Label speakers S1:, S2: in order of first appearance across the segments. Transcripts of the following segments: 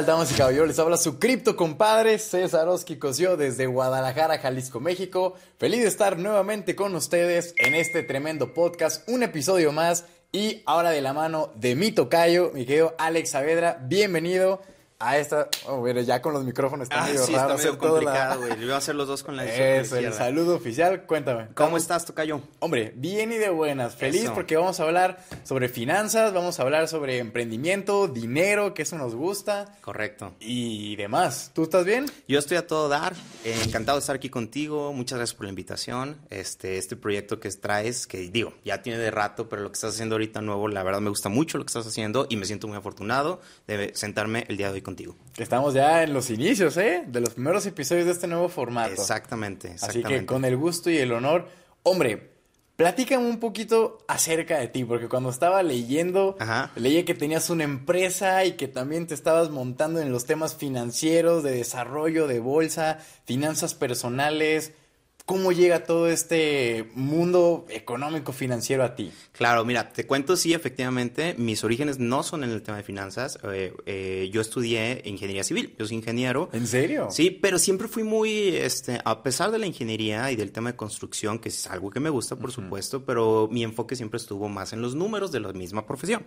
S1: ¿Qué tal, damas y caballeros? Les habla su cripto compadre César Oski Cosio desde Guadalajara, Jalisco, México. Feliz de estar nuevamente con ustedes en este tremendo podcast, un episodio más y ahora de la mano de mi tocayo, mi querido Alex Saavedra. Bienvenido a esta. Oh, mira, ya con los micrófonos está
S2: Ah,
S1: medio
S2: sí,
S1: raro
S2: está medio
S1: la-
S2: complicado, güey. Lo iba a hacer los dos con la con la
S1: Es el saludo oficial. Cuéntame.
S2: ¿Cómo estás, Tocayo?
S1: Hombre, bien y de buenas. Feliz
S2: Eso.
S1: porque vamos a hablar sobre finanzas, vamos a hablar sobre emprendimiento, dinero, que eso nos gusta
S2: Correcto.
S1: y demás. ¿Tú estás bien?
S2: Yo estoy a todo dar. eh, encantado de estar aquí contigo. Muchas gracias por la invitación. Este, este proyecto que traes, que digo, ya tiene de rato, pero lo que estás haciendo ahorita nuevo, la verdad me gusta mucho lo que estás haciendo y me siento muy afortunado de sentarme el día de hoy contigo.
S1: Que estamos ya en los inicios, ¿eh? De los primeros episodios de este nuevo formato.
S2: Exactamente,
S1: Así que con el gusto y el honor. Hombre, platícame un poquito acerca de ti, porque cuando estaba leyendo,
S2: Ajá.
S1: leí que tenías una empresa y que también te estabas montando en los temas financieros, de desarrollo, de bolsa, finanzas personales. ¿Cómo llega todo este mundo económico financiero a ti?
S2: Claro, mira, te cuento, sí, efectivamente, mis orígenes no son en el tema de finanzas. Eh, eh, yo estudié ingeniería civil, yo soy ingeniero.
S1: ¿En serio?
S2: Sí, pero siempre fui muy, este, a pesar de la ingeniería y del tema de construcción, que es algo que me gusta, por supuesto, pero mi enfoque siempre estuvo más en los números de la misma profesión.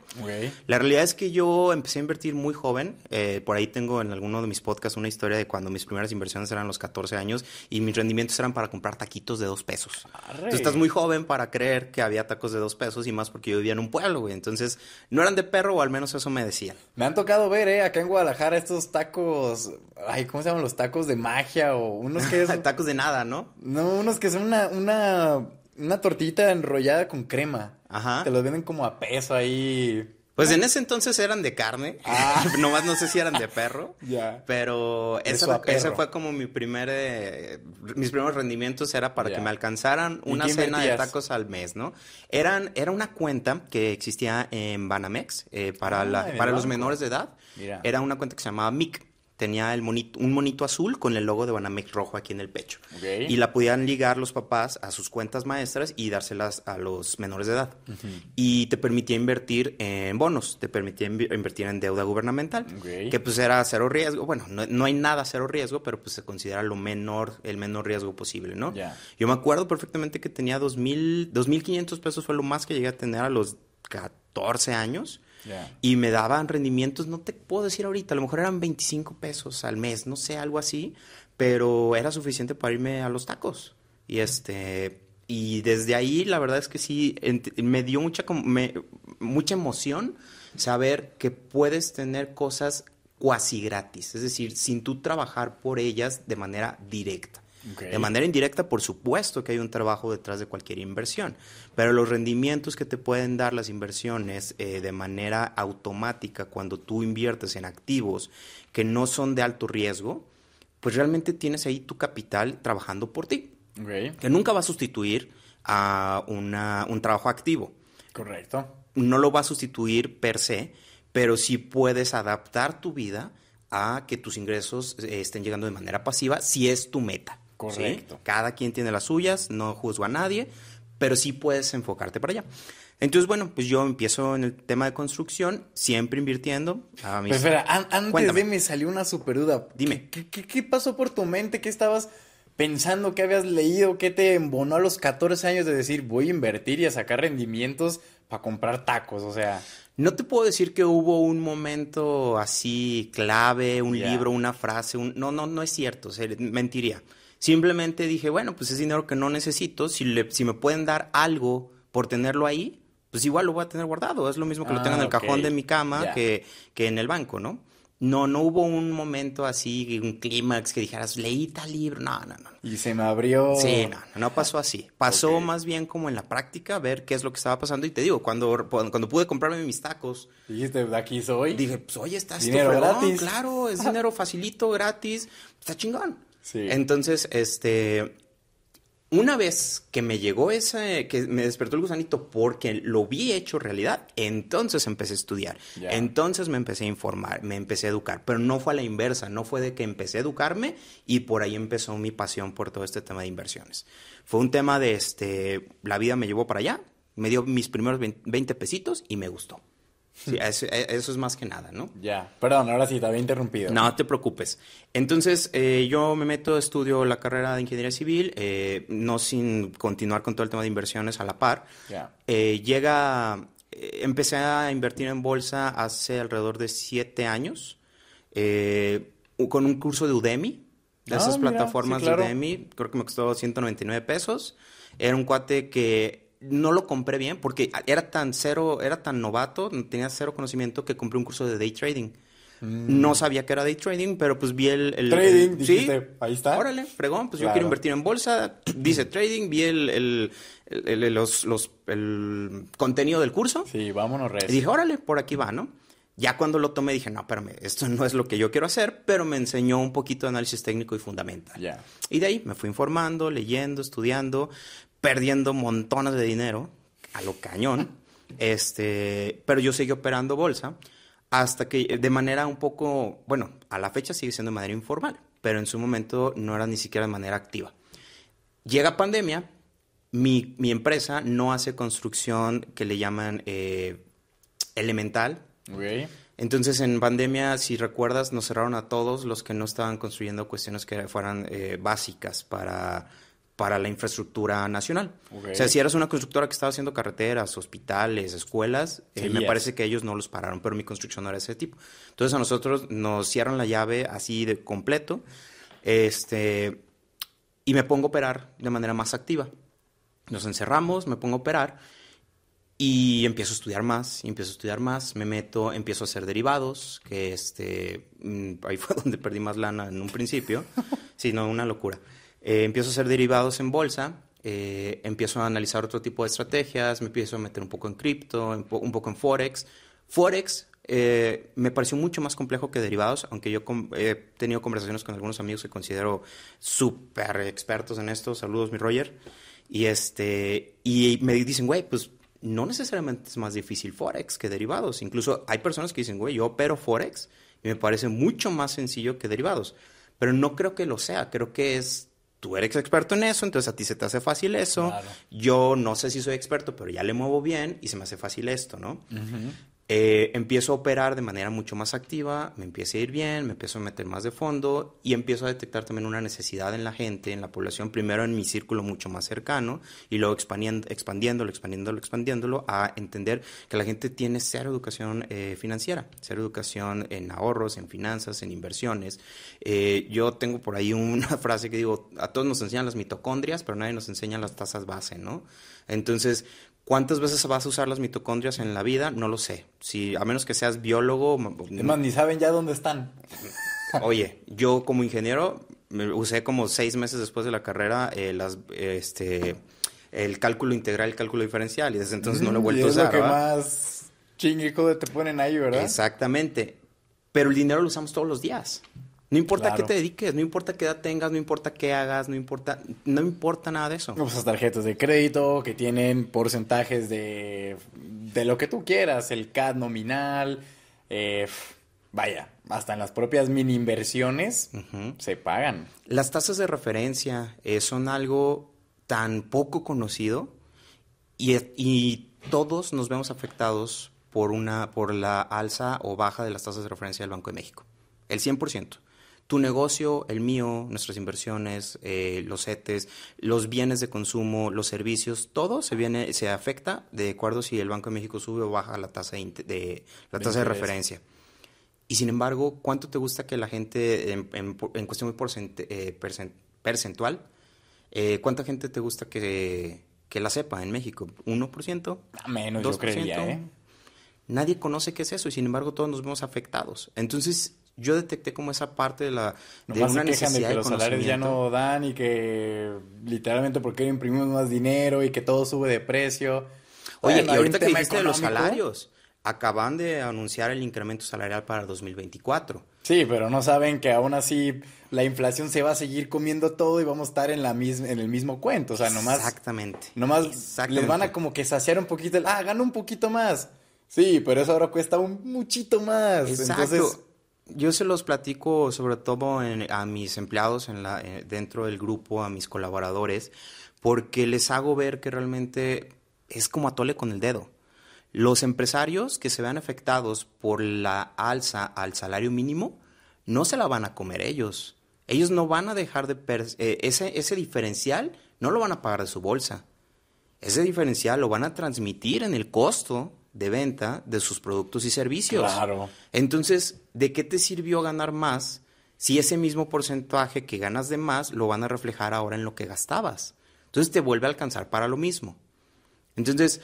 S2: La realidad es que yo empecé a invertir muy joven. eh, por ahí tengo en alguno de mis podcasts una historia de cuando mis primeras inversiones eran los 14 años y mis rendimientos eran para comprar taquitos de dos pesos.
S1: Arre.
S2: Tú estás muy joven para creer que había tacos de dos pesos y más porque yo vivía en un pueblo, güey. Entonces, no eran de perro o al menos eso me decían.
S1: Me han tocado ver, ¿eh? Acá en Guadalajara estos tacos, ay, ¿cómo se llaman los tacos de magia? O unos que es...
S2: tacos de nada, ¿no?
S1: No, unos que son una, una, una tortita enrollada con crema.
S2: Ajá.
S1: Te los venden como a peso ahí.
S2: Pues en ese entonces eran de carne.
S1: Ah.
S2: Nomás no sé si eran de perro.
S1: Ya.
S2: Pero esa, ese fue como mi primer... eh, mis primeros rendimientos era para que me alcanzaran
S1: ¿Y
S2: una cena de tacos al mes, ¿no? Eran, era una cuenta que existía en Banamex eh, para,
S1: Ah,
S2: la- para los menores de edad.
S1: Mira.
S2: Era una cuenta que se llamaba MIC. Tenía el monito, un monito azul con el logo de Banamex rojo aquí en el pecho.
S1: Ok.
S2: Y la podían ligar los papás a sus cuentas maestras y dárselas a los menores de edad. Y te permitía invertir en bonos, te permitía invi- invertir en deuda gubernamental,
S1: Ok.
S2: que pues era cero riesgo. Bueno, no, no hay nada cero riesgo, pero pues se considera lo menor, el menor riesgo posible, ¿no?
S1: Ya.
S2: Yo me acuerdo perfectamente que tenía 2.000, 2.500 pesos fue lo más que llegué a tener a los 14 años. Y me daban rendimientos, no te puedo decir ahorita, a lo mejor eran 25 pesos al mes, no sé, algo así, pero era suficiente para irme a los tacos. Y este, y desde ahí la verdad es que sí, me dio mucha, mucha emoción saber que puedes tener cosas cuasi gratis, es decir, sin tú trabajar por ellas de manera directa. De manera indirecta, por supuesto que hay un trabajo detrás de cualquier inversión, pero los rendimientos que te pueden dar las inversiones eh, de manera automática cuando tú inviertes en activos que no son de alto riesgo, pues realmente tienes ahí tu capital trabajando por ti, que nunca va a sustituir a una- un trabajo activo
S1: Correcto.
S2: no lo va a sustituir per se, pero sí puedes adaptar tu vida a que tus ingresos eh, estén llegando de manera pasiva si es tu meta. ¿Sí?
S1: Correcto.
S2: Cada quien tiene las suyas, no juzgo a nadie, pero sí puedes enfocarte para allá. Entonces, bueno, pues yo empiezo en el tema de construcción, siempre invirtiendo. A mis...
S1: Pero espera, an- antes
S2: Cuéntame.
S1: de me salió una super duda.
S2: Dime.
S1: ¿Qué, qué, qué pasó por tu mente? ¿Qué estabas pensando? ¿Qué habías leído? ¿Qué te embonó a los 14 años de decir voy a invertir y a sacar rendimientos para comprar tacos? O sea,
S2: No te puedo decir que hubo un momento así clave, un libro, una frase, un... no, no, no es cierto, o sea, mentiría. Simplemente dije, bueno, pues es dinero que no necesito, si, le- si me pueden dar algo por tenerlo ahí, pues igual lo voy a tener guardado, es lo mismo que lo
S1: Ah,
S2: tengo en el cajón
S1: ok.
S2: de mi cama que, que en el banco, ¿no? No, no hubo un momento así, un clímax que dijeras, leí tal libro, no, no, no.
S1: y se me abrió.
S2: Sí, no, no, no pasó así. Pasó más bien como en la práctica, ver qué es lo que estaba pasando. Y te digo, cuando, cuando pude comprarme mis tacos,
S1: Dijiste, aquí soy.
S2: Dije, pues oye, está esto
S1: Dinero gratis.
S2: Claro, es dinero facilito, gratis, está chingón.
S1: Sí.
S2: Entonces, este, una vez que me llegó ese, que me despertó el gusanito porque lo vi hecho realidad, entonces empecé a estudiar. Entonces me empecé a informar, me empecé a educar, pero no fue a la inversa, no fue de que empecé a educarme y por ahí empezó mi pasión por todo este tema de inversiones. Fue un tema de, este, la vida me llevó para allá, me dio mis primeros 20 pesitos y me gustó. Sí, eso, e, eso es más que nada, ¿no?
S1: Ya, perdón, ahora sí, te había interrumpido.
S2: No te preocupes. Entonces, eh, yo me meto, estudio la carrera de ingeniería civil, eh, no sin continuar con todo el tema de inversiones a la par.
S1: Ya.
S2: Eh, llega, eh, empecé a invertir en bolsa hace alrededor de siete años, eh, con un curso de Udemy, de
S1: Ah,
S2: esas
S1: mira,
S2: plataformas
S1: sí, claro.
S2: de Udemy, creo que me costó 199 pesos. Era un cuate que no lo compré bien porque era tan cero, era tan novato, tenía cero conocimiento que compré un curso de day trading. No sabía que era day trading, pero pues vi el... el-
S1: Mm. Trading,
S2: el-
S1: dijiste, ahí está.
S2: Órale, fregón, pues yo quiero invertir en bolsa. Dice trading, vi el, el, los, los- el contenido del curso.
S1: Sí, vámonos,
S2: Y
S1: res.
S2: dije, órale, por aquí va, ¿no? Ya cuando lo tomé dije, no, espérame, esto no es lo que yo quiero hacer, pero me enseñó un poquito de análisis técnico y fundamental.
S1: Ya.
S2: Y de ahí me fui informando, leyendo, estudiando, perdiendo montones de dinero a lo cañón. Este, pero yo seguí operando bolsa hasta que de manera un poco, bueno, a la fecha sigue siendo de manera informal, pero en su momento no era ni siquiera de manera activa. Llega pandemia, mi, mi empresa no hace construcción que le llaman eh, elemental. Entonces en pandemia, si recuerdas, nos cerraron a todos los que no estaban construyendo cuestiones que fueran eh, básicas para, para la infraestructura nacional.
S1: Ok.
S2: O sea, si eras una constructora que estaba haciendo carreteras, hospitales, escuelas, eh, me
S1: Seguías.
S2: parece que ellos no los pararon, pero mi construcción no era ese tipo. Entonces a nosotros nos cierran la llave así de completo. Este, y me pongo a operar de manera más activa. Nos encerramos, me pongo a operar y empiezo a estudiar más, empiezo a estudiar más, me meto, empiezo a hacer derivados, que este, mm, ahí fue donde perdí más lana en un principio, sí, no, una locura. Eh, empiezo a hacer derivados en bolsa, eh, empiezo a analizar otro tipo de estrategias, me empiezo a meter un poco en cripto, un poco en forex. Forex eh, me pareció mucho más complejo que derivados, aunque yo he tenido conversaciones con algunos amigos que considero súper expertos en esto. Saludos, mi Roger. Y, este, y me dicen, güey, pues no necesariamente es más difícil Forex que derivados. Incluso hay personas que dicen, güey, yo opero Forex y me parece mucho más sencillo que derivados. Pero no creo que lo sea. Creo que es, tú eres experto en eso, entonces a ti se te hace fácil eso.
S1: Claro.
S2: Yo no sé si soy experto, pero ya le muevo bien y se me hace fácil esto, ¿no? Eh, empiezo a operar de manera mucho más activa, me empieza a ir bien, me empiezo a meter más de fondo y empiezo a detectar también una necesidad en la gente, en la población, primero en mi círculo mucho más cercano y luego expandiendo, expandiéndolo, expandiéndolo, expandiéndolo a entender que la gente tiene cero educación eh, financiera, cero educación en ahorros, en finanzas, en inversiones. Eh, yo tengo por ahí una frase que digo, a todos nos enseñan las mitocondrias, pero nadie nos enseña las tasas base, ¿no? Entonces, ¿Cuántas veces vas a usar las mitocondrias en la vida? No lo sé. Si, a menos que seas biólogo.
S1: Es más, ni saben ya dónde están.
S2: Oye, yo como ingeniero me usé como seis meses después de la carrera eh, las, este, el cálculo integral, el cálculo diferencial y desde entonces no lo he
S1: Mm,
S2: vuelto
S1: y
S2: a
S1: es
S2: usar.
S1: lo que
S2: ¿verdad?
S1: más chingue te ponen ahí, ¿verdad?
S2: Exactamente. Pero el dinero lo usamos todos los días. No importa a qué te dediques, no importa qué edad tengas, no importa qué hagas, no importa, no importa nada de eso.
S1: Pues tarjetas de crédito que tienen porcentajes de, de lo que tú quieras, el CAD nominal, eh, vaya, hasta en las propias mini inversiones se pagan.
S2: Las tasas de referencia eh, son algo tan poco conocido y, y todos nos vemos afectados por, una, por la alza o baja de las tasas de referencia del Banco de México. El 100%. Tu negocio, el mío, nuestras inversiones, eh, los CETES, los bienes de consumo, los servicios, todo se viene, se afecta de acuerdo si el Banco de México sube o baja la tasa de, la tasa de referencia. Y sin embargo, ¿cuánto te gusta que la gente, en, en- en cuestión muy porcent- eh, percent- percentual, eh, cuánta gente te gusta que, que la sepa en México? ¿1%?
S1: A menos, yo
S2: 2%.
S1: creería, ¿eh?
S2: Nadie conoce qué es eso y sin embargo todos nos vemos afectados. Entonces yo detecté como esa parte de la de
S1: Nomás
S2: una
S1: se quejan de que los salarios ya no dan y que literalmente porque imprimimos más dinero y que todo sube de precio.
S2: Oye, y ahorita que dijiste de los salarios, acaban de anunciar el incremento salarial para 2024.
S1: Sí, pero no saben que aún así la inflación se va a seguir comiendo todo y vamos a estar en la misma, en el mismo cuento. O sea, nomás,
S2: Exactamente.
S1: nomás
S2: Exactamente.
S1: les van a como que saciar un poquito el, ah, gana un poquito más. Sí, pero eso ahora cuesta un muchito más.
S2: Exacto.
S1: Entonces,
S2: Yo se los platico sobre todo en- a mis empleados en la, eh, dentro del grupo, a mis colaboradores, porque les hago ver que realmente es como atole con el dedo. Los empresarios que se vean afectados por la alza al salario mínimo no se la van a comer ellos. Ellos no van a dejar de... Eh, ese, ese diferencial no lo van a pagar de su bolsa. Ese diferencial lo van a transmitir en el costo de venta de sus productos y servicios.
S1: Claro.
S2: Entonces, ¿de qué te sirvió ganar más si ese mismo porcentaje que ganas de más lo van a reflejar ahora en lo que gastabas? Entonces te vuelve a alcanzar para lo mismo. Entonces,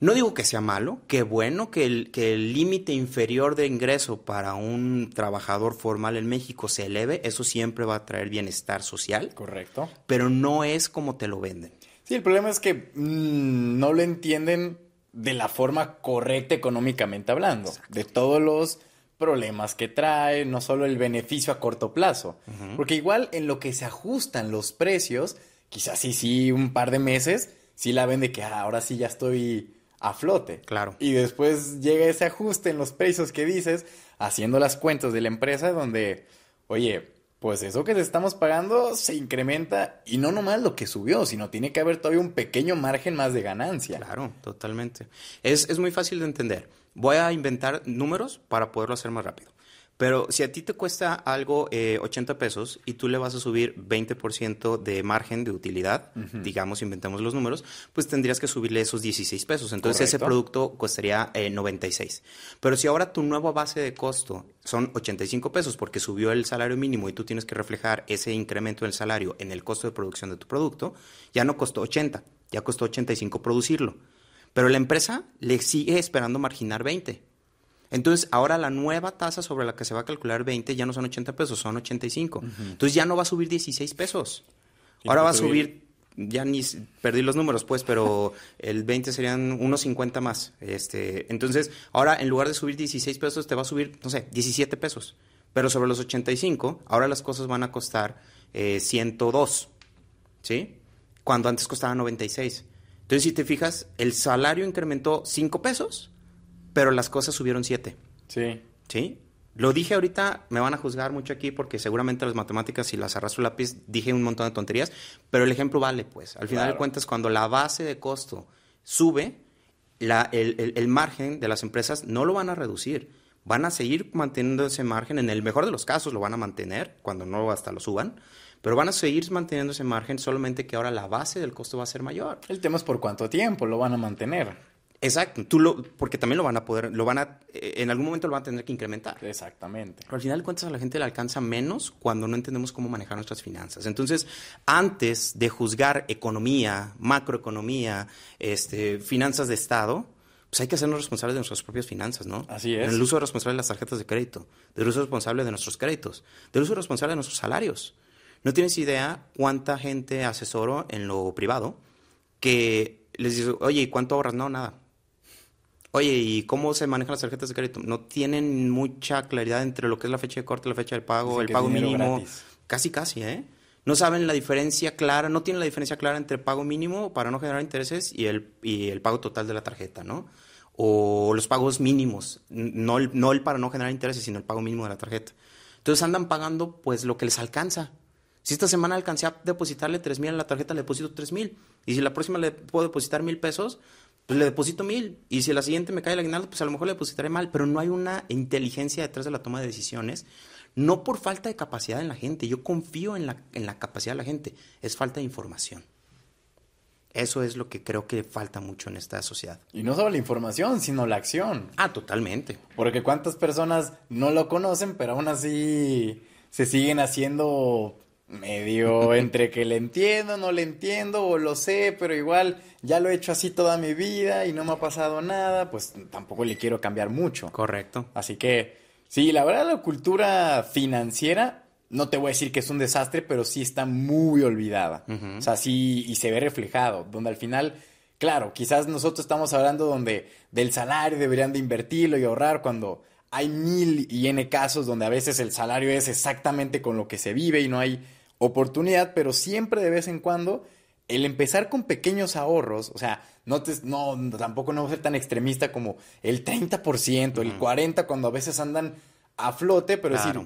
S2: no digo que sea malo, qué bueno que el que el límite inferior de ingreso para un trabajador formal en México se eleve, eso siempre va a traer bienestar social.
S1: Correcto.
S2: Pero no es como te lo venden.
S1: Sí, el problema es que mm, no lo entienden de la forma correcta económicamente hablando, de todos los problemas que trae, no solo el beneficio a corto plazo, porque igual en lo que se ajustan los precios, quizás sí, sí, un par de meses, sí la ven de que ah, ahora sí ya estoy a flote.
S2: Claro.
S1: Y después llega ese ajuste en los precios que dices, haciendo las cuentas de la empresa, donde, oye, pues eso que te estamos pagando se incrementa y no nomás lo que subió, sino tiene que haber todavía un pequeño margen más de ganancia.
S2: Claro, totalmente. Es, es muy fácil de entender. Voy a inventar números para poderlo hacer más rápido. Pero si a ti te cuesta algo 80 eh, pesos y tú le vas a subir 20% de margen de utilidad, digamos, inventemos los números, pues tendrías que subirle esos 16 pesos. Entonces ese producto costaría 96. Eh, Pero si ahora tu nueva base de costo son 85 pesos porque subió el salario mínimo y tú tienes que reflejar ese incremento del salario en el costo de producción de tu producto, ya no costó 80, ya costó 85 producirlo. Pero la empresa le sigue esperando marginar 20. Entonces, ahora la nueva tasa sobre la que se va a calcular 20 ya no son 80 pesos, son 85. Entonces ya no va a subir 16 pesos. Ahora va a subir, ya ni perdí los números, pues, pero el 20 serían unos 50 más. Este, entonces, ahora en lugar de subir 16 pesos, te va a subir, no sé, 17 pesos. Pero sobre los 85, ahora las cosas van a costar 102, eh, ¿sí? Cuando antes costaba 96. Entonces, si te fijas, el salario incrementó 5 pesos pero las cosas subieron siete.
S1: Sí.
S2: ¿Sí? Lo dije ahorita, me van a juzgar mucho aquí porque seguramente las matemáticas, si las arrastro lápiz, dije un montón de tonterías, pero el ejemplo vale, pues. Al final de cuentas, cuando la base de costo sube, la, el, el, margen de las empresas no lo van a reducir. Van a seguir manteniendo ese margen. En el mejor de los casos lo van a mantener, cuando no hasta lo suban. Pero van a seguir manteniendo ese margen, solamente que ahora la base del costo va a ser mayor.
S1: El tema es por cuánto tiempo lo van a mantener.
S2: Exacto, tú lo, porque también lo van a poder, lo van a, eh, en algún momento lo van a tener que incrementar.
S1: Exactamente.
S2: Pero al final de cuentas a la gente le alcanza menos cuando no entendemos cómo manejar nuestras finanzas. Entonces, antes de juzgar economía, macroeconomía, este, finanzas de Estado, pues hay que hacernos responsables de nuestras propias finanzas, ¿no?
S1: Así es.
S2: En el uso responsable de las tarjetas de crédito, del uso responsable de nuestros créditos, del uso responsable de nuestros salarios. No tienes idea cuánta gente asesoro en lo privado que les dice, oye, ¿y cuánto ahorras? No, nada Oye, ¿y cómo se manejan las tarjetas de crédito? No tienen mucha claridad entre lo que es la fecha de corte, la fecha del pago, el pago mínimo. Casi, casi, ¿eh? No saben la diferencia clara, no tienen la diferencia clara entre el pago mínimo para no generar intereses y el, y el pago total de la tarjeta, ¿no? O los pagos mínimos, no el, no el para no generar intereses, sino el pago mínimo de la tarjeta. Entonces andan pagando pues lo que les alcanza. Si esta semana alcancé a depositarle tres mil a la tarjeta, le deposito tres mil. Y si la próxima le puedo depositar mil pesos, pues le deposito mil. Y si la siguiente me cae el aguinaldo, pues a lo mejor le depositaré mal. Pero no hay una inteligencia detrás de la toma de decisiones. No por falta de capacidad en la gente. Yo confío en la, en la capacidad de la gente. Es falta de información. Eso es lo que creo que falta mucho en esta sociedad.
S1: Y no solo la información, sino la acción.
S2: Ah, totalmente.
S1: Porque cuántas personas no lo conocen, pero aún así se siguen haciendo medio entre que le entiendo, no le entiendo o lo sé, pero igual ya lo he hecho así toda mi vida y no me ha pasado nada, pues tampoco le quiero cambiar mucho.
S2: Correcto.
S1: Así que sí, la verdad la cultura financiera, no te voy a decir que es un desastre, pero sí está muy olvidada. O sea, sí, y se ve reflejado, donde al final... Claro, quizás nosotros estamos hablando donde del salario deberían de invertirlo y ahorrar cuando hay mil y n casos donde a veces el salario es exactamente con lo que se vive y no hay oportunidad, pero siempre de vez en cuando el empezar con pequeños ahorros, o sea, no, te, no tampoco no ser tan extremista como el 30%, el 40% cuando a veces andan a flote, pero decir,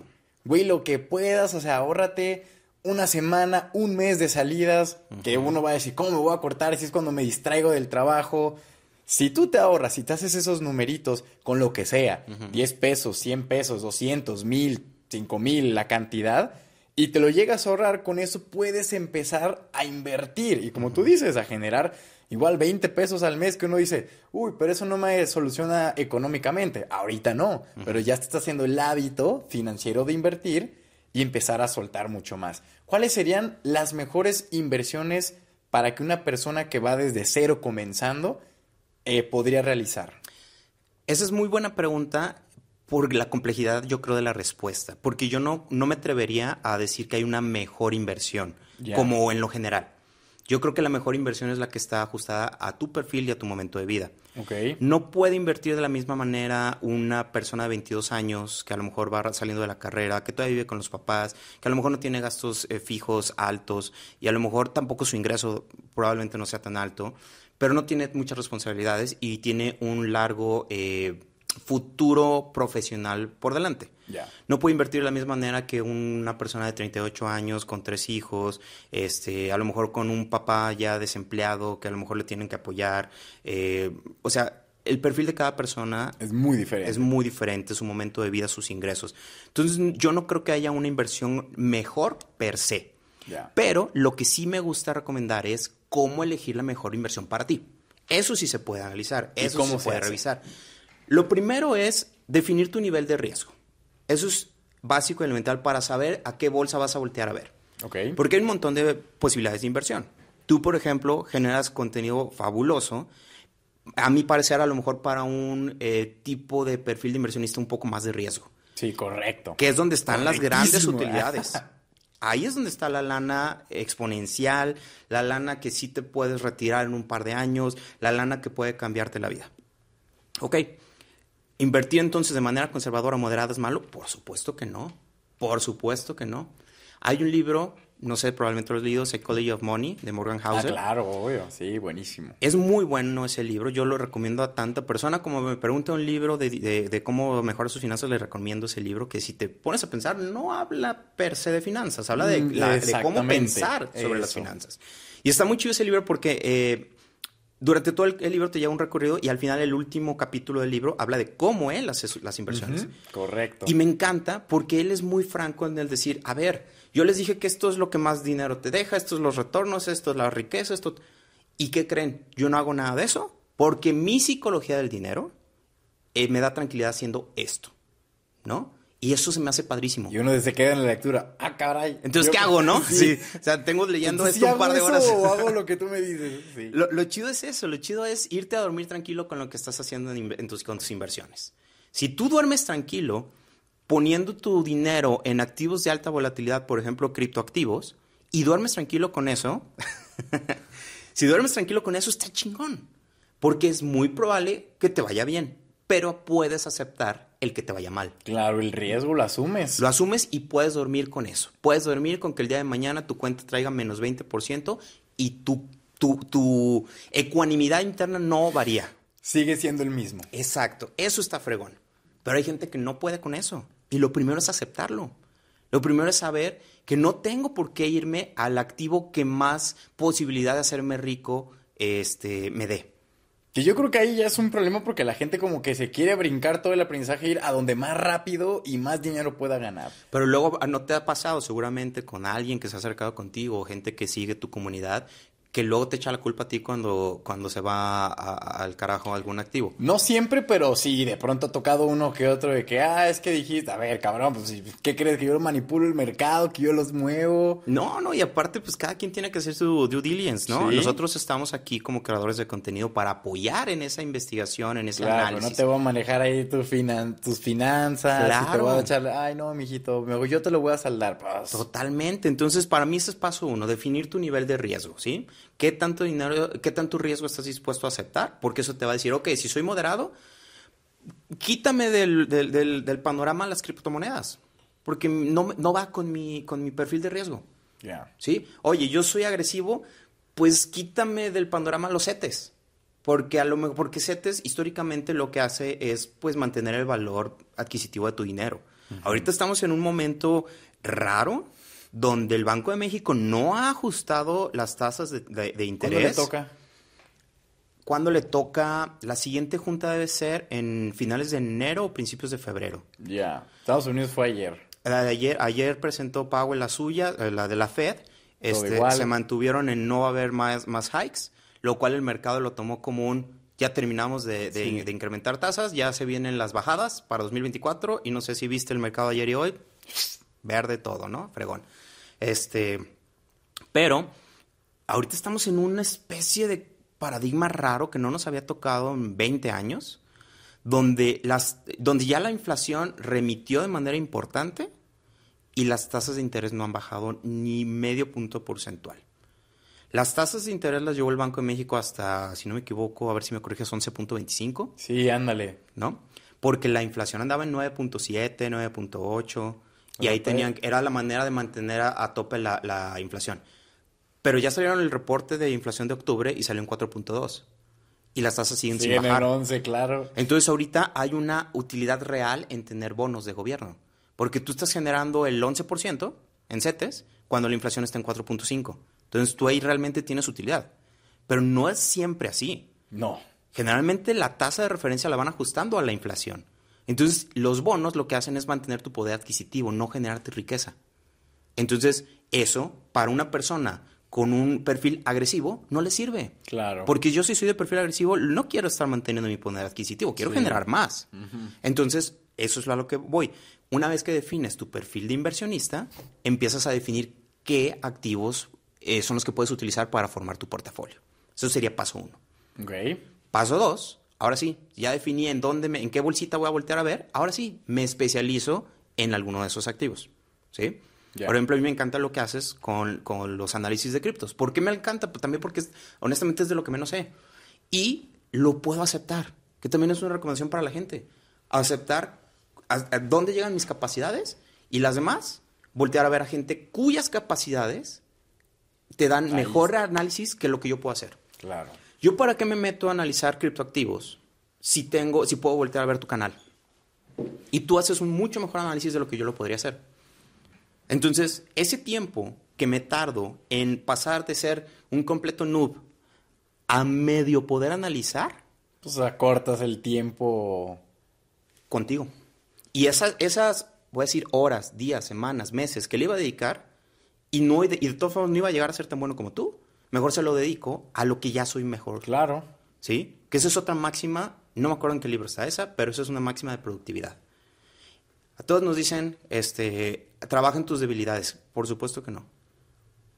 S1: güey, lo que puedas, o sea, ahórrate una semana, un mes de salidas, que uno va a decir, ¿cómo me voy a cortar si es cuando me distraigo del trabajo? Si tú te ahorras, si te haces esos numeritos con lo que sea, 10 pesos, 100 pesos, 200, 1000, 5000, la cantidad, y te lo llegas a ahorrar, con eso puedes empezar a invertir. Y como tú dices, a generar igual 20 pesos al mes que uno dice, uy, pero eso no me soluciona económicamente. Ahorita no, pero ya te está haciendo el hábito financiero de invertir y empezar a soltar mucho más. ¿Cuáles serían las mejores inversiones para que una persona que va desde cero comenzando eh, podría realizar?
S2: Esa es muy buena pregunta por la complejidad, yo creo, de la respuesta. Porque yo no, no me atrevería a decir que hay una mejor inversión, como en lo general. Yo creo que la mejor inversión es la que está ajustada a tu perfil y a tu momento de vida.
S1: Okay.
S2: No puede invertir de la misma manera una persona de 22 años que a lo mejor va saliendo de la carrera, que todavía vive con los papás, que a lo mejor no tiene gastos eh, fijos altos y a lo mejor tampoco su ingreso probablemente no sea tan alto, pero no tiene muchas responsabilidades y tiene un largo... Eh, futuro profesional por delante. No puede invertir de la misma manera que una persona de 38 años con tres hijos, este, a lo mejor con un papá ya desempleado que a lo mejor le tienen que apoyar. Eh, o sea, el perfil de cada persona
S1: es muy diferente.
S2: Es muy diferente, su momento de vida, sus ingresos. Entonces, yo no creo que haya una inversión mejor per se. Pero lo que sí me gusta recomendar es cómo elegir la mejor inversión para ti. Eso sí se puede analizar, eso sí se puede revisar. Lo primero es definir tu nivel de riesgo. Eso es básico y elemental para saber a qué bolsa vas a voltear a ver.
S1: Okay.
S2: Porque hay un montón de posibilidades de inversión. Tú, por ejemplo, generas contenido fabuloso. A mi parecer, a lo mejor para un eh, tipo de perfil de inversionista un poco más de riesgo.
S1: Sí, correcto.
S2: Que es donde están las grandes utilidades. Ahí es donde está la lana exponencial, la lana que sí te puedes retirar en un par de años, la lana que puede cambiarte la vida. Ok, ¿Invertir entonces de manera conservadora o moderada es malo? Por supuesto que no. Por supuesto que no. Hay un libro, no sé, probablemente lo has leído, Psychology of Money, de Morgan
S1: ah,
S2: Housel.
S1: Ah, claro, obvio. Sí, buenísimo.
S2: Es muy bueno ese libro. Yo lo recomiendo a tanta persona como me pregunta un libro de, cómo mejorar sus finanzas, le recomiendo ese libro que si te pones a pensar, no habla per se de finanzas, habla de, mm, cómo pensar sobre las finanzas. Y está muy chido ese libro porque... Eh, durante todo el, libro te lleva un recorrido y al final el último capítulo del libro habla de cómo él hace las inversiones.
S1: Correcto.
S2: Y me encanta porque él es muy franco en el decir, a ver, yo les dije que esto es lo que más dinero te deja, estos son los retornos, esto es la riqueza, esto... ¿Y qué creen? Yo no hago nada de eso porque mi psicología del dinero eh, me da tranquilidad haciendo esto, ¿no? Y eso se me hace padrísimo.
S1: Y uno se queda en la lectura. Ah, caray.
S2: Entonces, ¿qué hago, no? Sí. O sea, tengo leyendo esto un par de horas.
S1: o hago lo que tú me dices.
S2: Lo, chido es eso. Lo chido es irte a dormir tranquilo con lo que estás haciendo en, tus, con tus inversiones. Si tú duermes tranquilo, poniendo tu dinero en activos de alta volatilidad, por ejemplo, criptoactivos, y duermes tranquilo con eso, si duermes tranquilo con eso, está chingón. Porque es muy probable que te vaya bien, pero puedes aceptar el que te vaya mal.
S1: Claro, el riesgo lo asumes.
S2: Lo asumes y puedes dormir con eso. Puedes dormir con que el día de mañana tu cuenta traiga menos 20% y tu, tu, tu ecuanimidad interna no varía.
S1: Sigue siendo el mismo.
S2: Exacto, eso está fregón. Pero hay gente que no puede con eso. Y lo primero es aceptarlo. Lo primero es saber que no tengo por qué irme al activo que más posibilidad de hacerme rico este, me dé.
S1: Que yo creo que ahí ya es un problema porque la gente como que se quiere brincar todo el aprendizaje, ir a donde más rápido y más dinero pueda ganar.
S2: Pero luego no te ha pasado seguramente con alguien que se ha acercado contigo o gente que sigue tu comunidad que luego te echa la culpa a ti cuando, cuando se va al carajo algún activo.
S1: No siempre, pero sí, de pronto ha tocado uno que otro de que, ah, es que dijiste, a ver, cabrón, pues, ¿qué crees? ¿Que yo manipulo el mercado? ¿Que yo los muevo?
S2: No, no, y aparte, pues cada quien tiene que hacer su due diligence, ¿no? Nosotros estamos aquí como creadores de contenido para apoyar en esa investigación, en ese claro, análisis.
S1: no te voy a manejar ahí tus finanzas. Claro. te voy a echar, ay, no, mijito, yo te lo voy a saldar. Pues.
S2: Totalmente. Entonces, para mí ese es paso uno, definir tu nivel de riesgo, ¿sí? ¿Qué tanto dinero, qué tanto riesgo estás dispuesto a aceptar? Porque eso te va a decir, ok, si soy moderado, quítame del, panorama las criptomonedas, porque no, no, va con mi, con mi perfil de riesgo. ¿Sí? Oye, yo soy agresivo, pues quítame del panorama los CETES. Porque a lo mejor, porque CETES históricamente lo que hace es pues mantener el valor adquisitivo de tu dinero. Ahorita estamos en un momento raro donde el Banco de México no ha ajustado las tasas de, interés.
S1: le toca?
S2: ¿cuándo le toca? La siguiente junta debe ser en finales de enero o principios de febrero.
S1: Ya. Estados Unidos fue ayer.
S2: La de ayer, ayer presentó Powell la suya, eh, la de la Fed. Este, se mantuvieron en no haber más, más hikes, lo cual el mercado lo tomó como un ya terminamos de, de-
S1: Sí.
S2: de incrementar tasas, ya se vienen las bajadas para 2024 y no sé si viste el mercado ayer y hoy, verde todo, ¿no? Fregón. Este, pero ahorita estamos en una especie de paradigma raro que no nos había tocado en 20 años, donde, las, donde ya la inflación remitió de manera importante y las tasas de interés no han bajado ni medio punto porcentual. Las tasas de interés las llevó el Banco de México hasta, si no me equivoco, a ver si me corriges, 11.25,
S1: Sí, ándale.
S2: ¿no? Porque la inflación andaba en 9.7, 9.8, y ahí tenían, era la manera de mantener a, a tope la, la inflación. Pero ya salieron el reporte de inflación de octubre y salió en 4.2. Y las tasas siguen sin
S1: Siguen en
S2: bajar.
S1: 11, claro.
S2: Entonces ahorita hay una utilidad real en tener bonos de gobierno. Porque tú estás generando el 11% en CETES cuando la inflación está en 4.5. Entonces tú ahí realmente tienes utilidad. Pero no es siempre así.
S1: No.
S2: Generalmente la tasa de referencia la van ajustando a la inflación. Entonces los bonos lo que hacen es mantener tu poder adquisitivo, no generarte riqueza. Entonces eso para una persona con un perfil agresivo no le sirve.
S1: Claro.
S2: Porque yo si soy de perfil agresivo, no quiero estar manteniendo mi poder adquisitivo, quiero
S1: Sí.
S2: generar más. Entonces, eso es a lo que voy. Una vez que defines tu perfil de inversionista, empiezas a definir qué activos eh, son los que puedes utilizar para formar tu portafolio. Eso sería paso uno.
S1: Ok.
S2: Paso dos, ahora sí, ya definí en dónde, me- en qué bolsita voy a voltear a ver, ahora sí, me especializo en alguno de esos activos. ¿Sí?
S1: Ya.
S2: Por ejemplo, a mí me encanta lo que haces con, con los análisis de criptos. ¿Por qué me encanta? Pues también porque es- honestamente es de lo que menos sé. Y lo puedo aceptar, que también es una recomendación para la gente. Aceptar a, a dónde llegan mis capacidades y las demás, voltear a ver a gente cuyas capacidades te dan
S1: Ahí
S2: mejor análisis que lo que yo puedo hacer.
S1: Claro.
S2: ¿Yo para qué me meto a analizar criptoactivos si tengo, si puedo voltear a ver tu canal? Y tú haces un mucho mejor análisis de lo que yo lo podría hacer. Entonces, ese tiempo que me tardo en pasar de ser un completo noob a medio poder analizar
S1: Pues acortas el tiempo.
S2: contigo. Y esas, esas, voy a decir, horas, días, semanas, meses que le iba a dedicar y, no, y de, y de todas formas no iba a llegar a ser tan bueno como tú, mejor se lo dedico a lo que ya soy mejor.
S1: Claro.
S2: ¿Sí? Que esa es otra máxima, no me acuerdo en qué libro está esa, pero esa es una máxima de productividad. A todos nos dicen, este, trabaja en tus debilidades. Por supuesto que no.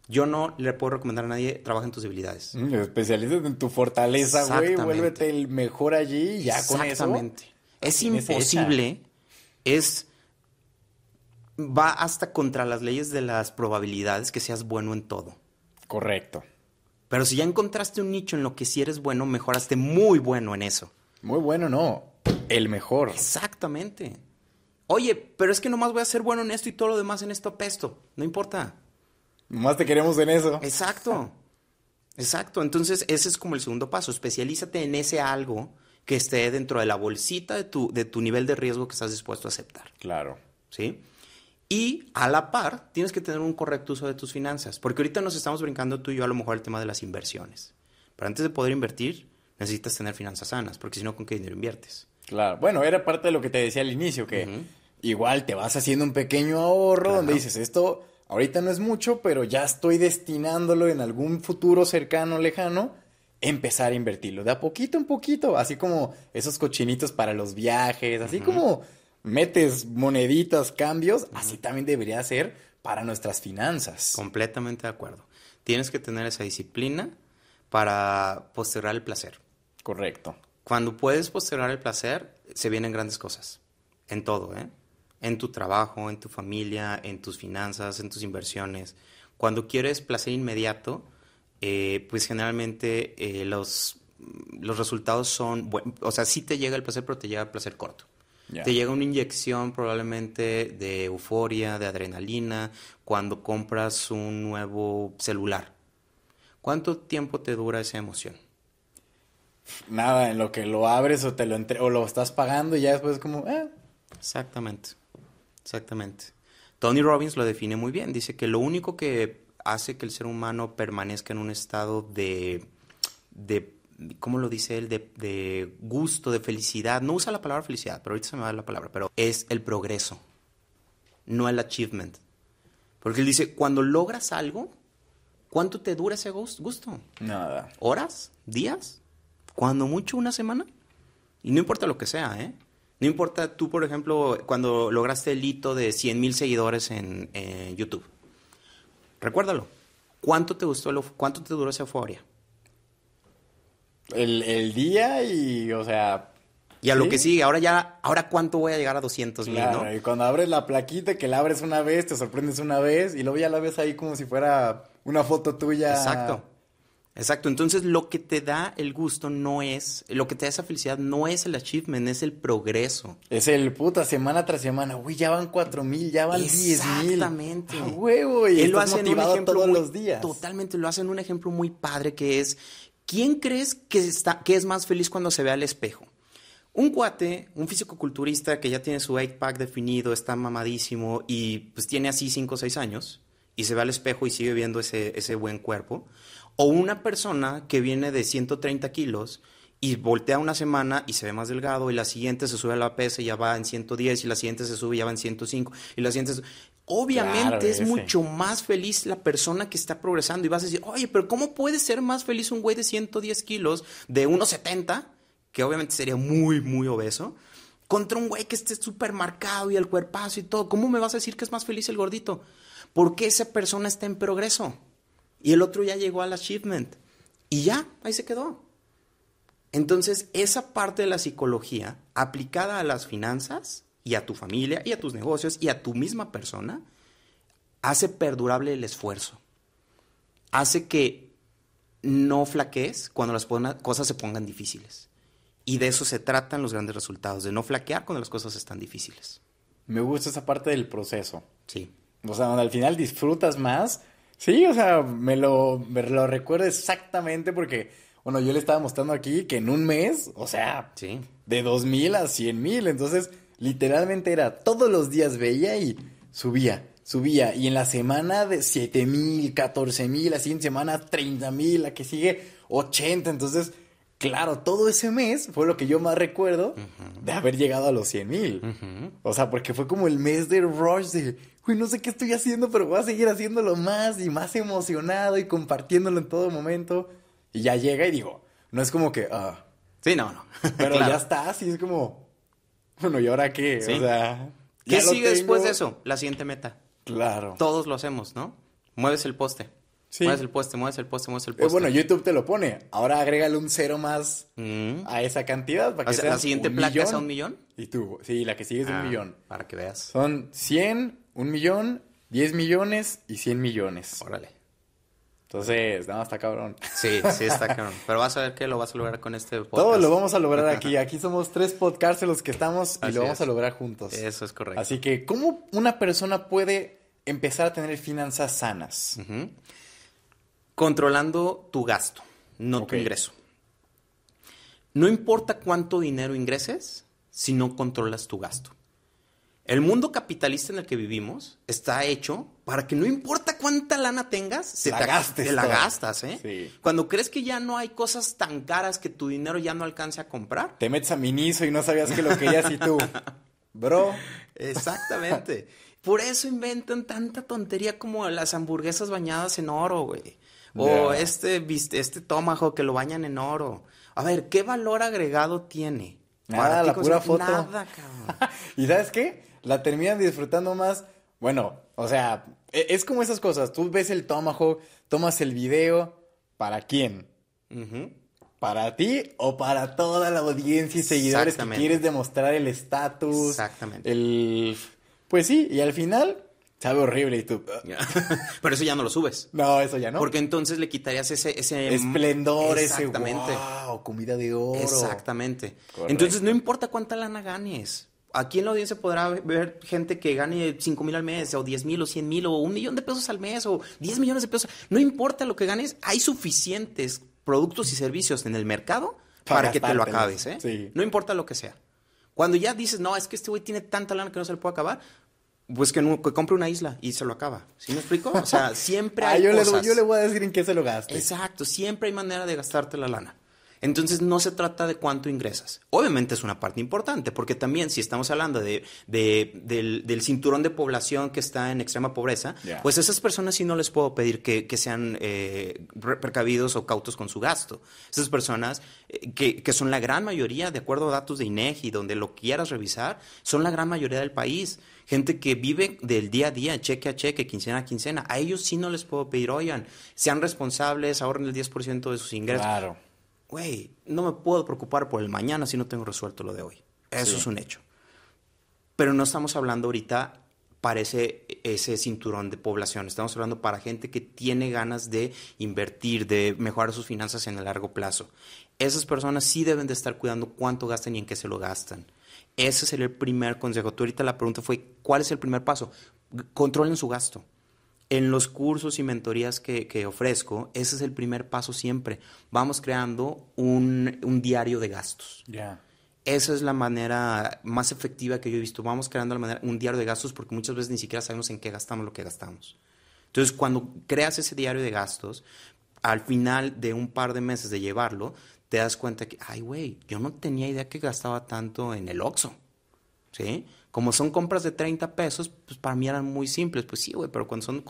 S2: Yo no le puedo recomendar a nadie, trabaja en tus debilidades.
S1: Mm, Especialízate en tu fortaleza, güey. Vuélvete el mejor allí y ya con eso.
S2: Exactamente. Es imposible, es... Va hasta contra las leyes de las probabilidades que seas bueno en todo.
S1: Correcto.
S2: Pero si ya encontraste un nicho en lo que sí eres bueno, mejoraste muy bueno en eso.
S1: Muy bueno, no. El mejor.
S2: Exactamente. Oye, pero es que nomás voy a ser bueno en esto y todo lo demás en esto apesto. No importa.
S1: Nomás te queremos en eso.
S2: Exacto. Exacto. Entonces, ese es como el segundo paso. Especialízate en ese algo que esté dentro de la bolsita de tu, de tu nivel de riesgo que estás dispuesto a aceptar.
S1: Claro.
S2: ¿Sí? Y a la par, tienes que tener un correcto uso de tus finanzas. Porque ahorita nos estamos brincando tú y yo a lo mejor el tema de las inversiones. Pero antes de poder invertir, necesitas tener finanzas sanas. Porque si no, ¿con qué dinero inviertes?
S1: Claro. Bueno, era parte de lo que te decía al inicio, que igual te vas haciendo un pequeño ahorro
S2: Claro.
S1: donde dices, esto ahorita no es mucho, pero ya estoy destinándolo en algún futuro cercano, lejano, empezar a invertirlo. De a poquito en poquito, así como esos cochinitos para los viajes, así como metes moneditas, cambios, así también debería ser para nuestras finanzas.
S2: Completamente de acuerdo. Tienes que tener esa disciplina para postergar el placer.
S1: Correcto.
S2: Cuando puedes postergar el placer, se vienen grandes cosas. En todo, ¿eh? En tu trabajo, en tu familia, en tus finanzas, en tus inversiones. Cuando quieres placer inmediato, eh, pues generalmente eh, los, los resultados son, buen- o sea, sí te llega el placer, pero te llega el placer corto. Te llega una inyección probablemente de euforia, de adrenalina, cuando compras un nuevo celular. ¿Cuánto tiempo te dura esa emoción?
S1: Nada, en lo que lo abres o te lo entre o lo estás pagando y ya después como, eh,
S2: Exactamente, exactamente. Tony Robbins lo define muy bien. Dice que lo único que hace que el ser humano permanezca en un estado de, de, ¿cómo lo dice él? De, de gusto, de felicidad. No usa la palabra felicidad, pero ahorita se me va la palabra, pero es el progreso, no el achievement. Porque él dice, cuando logras algo, ¿cuánto te dura ese gus- gusto?
S1: Nada.
S2: ¿Horas? ¿Días? ¿Cuando mucho una semana? Y no importa lo que sea, ¿eh? No importa tú, por ejemplo, cuando lograste el hito de 100 mil seguidores en, en YouTube. Recuérdalo. ¿Cuánto te gustó, lo- cuánto te duró esa euforia?
S1: El, el día y, o sea...
S2: Y a lo que sigue, ahora ya, ahora cuánto voy a llegar a 200 mil,
S1: Claro,
S2: ¿no?
S1: y cuando abres la plaquita, que la abres una vez, te sorprendes una vez, y luego ya la ves ahí como si fuera una foto tuya.
S2: Exacto. Exacto. Entonces, lo que te da el gusto no es, lo que te da esa felicidad no es el achievement, es el progreso.
S1: Es el puta, semana tras semana. Uy, ya van cuatro mil, ya van diez mil.
S2: Exactamente.
S1: Huevo, y
S2: Él lo hace en un ejemplo
S1: todos
S2: muy-
S1: los días.
S2: Totalmente, lo hace en un ejemplo muy padre que es, ¿quién crees que, está, que es más feliz cuando se ve al espejo? Un cuate, un físico-culturista que ya tiene su eight pack definido, está mamadísimo y pues tiene así 5 o 6 años y se ve al espejo y sigue viendo ese, ese buen cuerpo. O una persona que viene de 130 kilos y voltea una semana y se ve más delgado y la siguiente se sube a la pesa y ya va en 110 y la siguiente se sube y ya va en 105 y la siguiente... Obviamente
S1: Claro,
S2: es mucho más feliz la persona que está progresando y vas a decir, oye, pero ¿cómo puede ser más feliz un güey de 110 kilos, de 1,70, que obviamente sería muy, muy obeso, contra un güey que esté súper marcado y el cuerpazo y todo? ¿Cómo me vas a decir que es más feliz el gordito? Porque esa persona está en progreso y el otro ya llegó al achievement y ya, ahí se quedó. Entonces, esa parte de la psicología aplicada a las finanzas y a tu familia y a tus negocios y a tu misma persona hace perdurable el esfuerzo. Hace que no flaquees cuando las cosas se pongan difíciles. Y de eso se tratan los grandes resultados, de no flaquear cuando las cosas están difíciles.
S1: Me gusta esa parte del proceso.
S2: Sí.
S1: O sea, donde al final disfrutas más. Sí, o sea, me lo, me lo recuerdo exactamente porque, bueno, yo le estaba mostrando aquí que en un mes, o sea,
S2: Sí.
S1: de dos mil a cien mil. Entonces, literalmente era todos los días veía y subía, subía. Y en la semana de siete mil, catorce mil, así en semana treinta mil, la que sigue 80. Entonces, claro, todo ese mes fue lo que yo más recuerdo de haber llegado a los cien mil. O sea, porque fue como el mes de rush de, uy, no sé qué estoy haciendo, pero voy a seguir haciéndolo más y más emocionado y compartiéndolo en todo momento. Y ya llega y digo, no es como que, ah.
S2: Sí, no, no.
S1: Pero
S2: Claro.
S1: ya está, así es como. Bueno, ¿y ahora qué?
S2: Sí.
S1: O sea.
S2: ¿Qué sigue después de eso? La siguiente meta.
S1: Claro.
S2: Todos lo hacemos, ¿no? Mueves el poste.
S1: Sí.
S2: Mueves el poste, mueves el poste, mueves el
S1: Eh,
S2: poste.
S1: bueno, YouTube te lo pone. Ahora agrégale un cero más
S2: Mm.
S1: a esa cantidad para que
S2: sea la siguiente
S1: un
S2: placa
S1: millón.
S2: es a un millón.
S1: Y tú, sí, la que sigue es
S2: Ah,
S1: un millón.
S2: Para que veas.
S1: Son 100, un millón, 10 millones y 100 millones.
S2: Órale.
S1: Entonces, nada, está cabrón.
S2: Sí, sí está cabrón. Pero vas a ver que lo vas a lograr con este podcast.
S1: Todo lo vamos a lograr aquí. Aquí somos tres podcasts en los que estamos y
S2: Así
S1: lo vamos
S2: es.
S1: a lograr juntos.
S2: Eso es correcto.
S1: Así que, ¿cómo una persona puede empezar a tener finanzas sanas?
S2: Controlando tu gasto, no tu ingreso. No importa cuánto dinero ingreses si no controlas tu gasto. El mundo capitalista en el que vivimos está hecho para que no importa cuánta lana tengas, se
S1: La
S2: te,
S1: gastes
S2: te la gastas, ¿eh?
S1: Sí.
S2: Cuando crees que ya no hay cosas tan caras que tu dinero ya no alcance a comprar.
S1: Te metes a Miniso y no sabías que lo querías y tú, bro,
S2: Exactamente. Por eso inventan tanta tontería como las hamburguesas bañadas en oro, güey. O este, este tomahawk que lo bañan en oro. A ver, ¿qué valor agregado tiene?
S1: Nada, la pura foto.
S2: Nada, cabrón.
S1: ¿Y sabes qué? La terminan disfrutando más. Bueno, o sea, e- es como esas cosas. Tú ves el Tomahawk, tomas el video. ¿Para quién? ¿Para ti o para toda la audiencia y seguidores que
S2: Exactamente.
S1: quieres demostrar el estatus?
S2: Exactamente.
S1: El... Pues sí, y al final sabe horrible y tú...
S2: Pero eso ya no lo subes.
S1: No, eso ya no.
S2: Porque entonces le quitarías ese... ese
S1: Esplendor, ese
S2: Exactamente.
S1: wow, comida de oro.
S2: Exactamente.
S1: Correcto.
S2: Entonces, no importa cuánta lana ganes. Aquí en la audiencia podrá ver gente que gane 5 mil al mes, o 10 mil, o 100 mil, o un millón de pesos al mes, o 10 millones de pesos. No importa lo que ganes, hay suficientes productos y servicios en el mercado
S1: Para
S2: para, que te lo acabes, ¿eh?
S1: Sí.
S2: No importa lo que sea. Cuando ya dices, no, es que este güey tiene tanta lana que no se le puede acabar, pues que, no- que compre una isla y se lo acaba. ¿Sí me explico? O sea, siempre
S1: Ah,
S2: hay
S1: yo, le,
S2: cosas.
S1: yo le voy a decir en qué se lo gaste.
S2: Exacto, siempre hay manera de gastarte la lana. Entonces no se trata de cuánto ingresas. Obviamente es una parte importante, porque también si estamos hablando de, del, cinturón de población que está en extrema pobreza, pues a esas personas sí no les puedo pedir que, sean eh, precavidos o cautos con su gasto. Esas personas, eh, que, que, son la gran mayoría, de acuerdo a datos de INEGI, donde lo quieras revisar, son la gran mayoría del país gente que vive del día a día, cheque a cheque, quincena a quincena. A ellos sí no les puedo pedir, oigan, sean responsables, ahorren el 10% de sus ingresos. Claro. Güey, no me puedo preocupar por el mañana si no tengo resuelto lo de hoy. Eso es un hecho. Pero no estamos hablando ahorita para ese, ese cinturón de población. Estamos hablando para gente que tiene ganas de invertir, de mejorar sus finanzas en el largo plazo. Esas personas sí deben de estar cuidando cuánto gastan y en qué se lo gastan. Ese sería el primer consejo. Tú ahorita la pregunta fue, ¿cuál es el primer paso? Controlen su gasto. En los cursos y mentorías que, ofrezco, ese es el primer paso siempre. Vamos creando un, diario de gastos. Ya. Esa es la manera más efectiva que yo he visto. Vamos creando la manera, un diario de gastos porque muchas veces ni siquiera sabemos en qué gastamos lo que gastamos. Entonces, cuando creas ese diario de gastos, al final de un par de meses de llevarlo, te das cuenta que, ay, güey, yo no tenía idea que gastaba tanto en el Oxxo, ¿sí? Como son compras de 30 pesos, pues para mí eran muy simples. Pues sí, güey, pero cuando son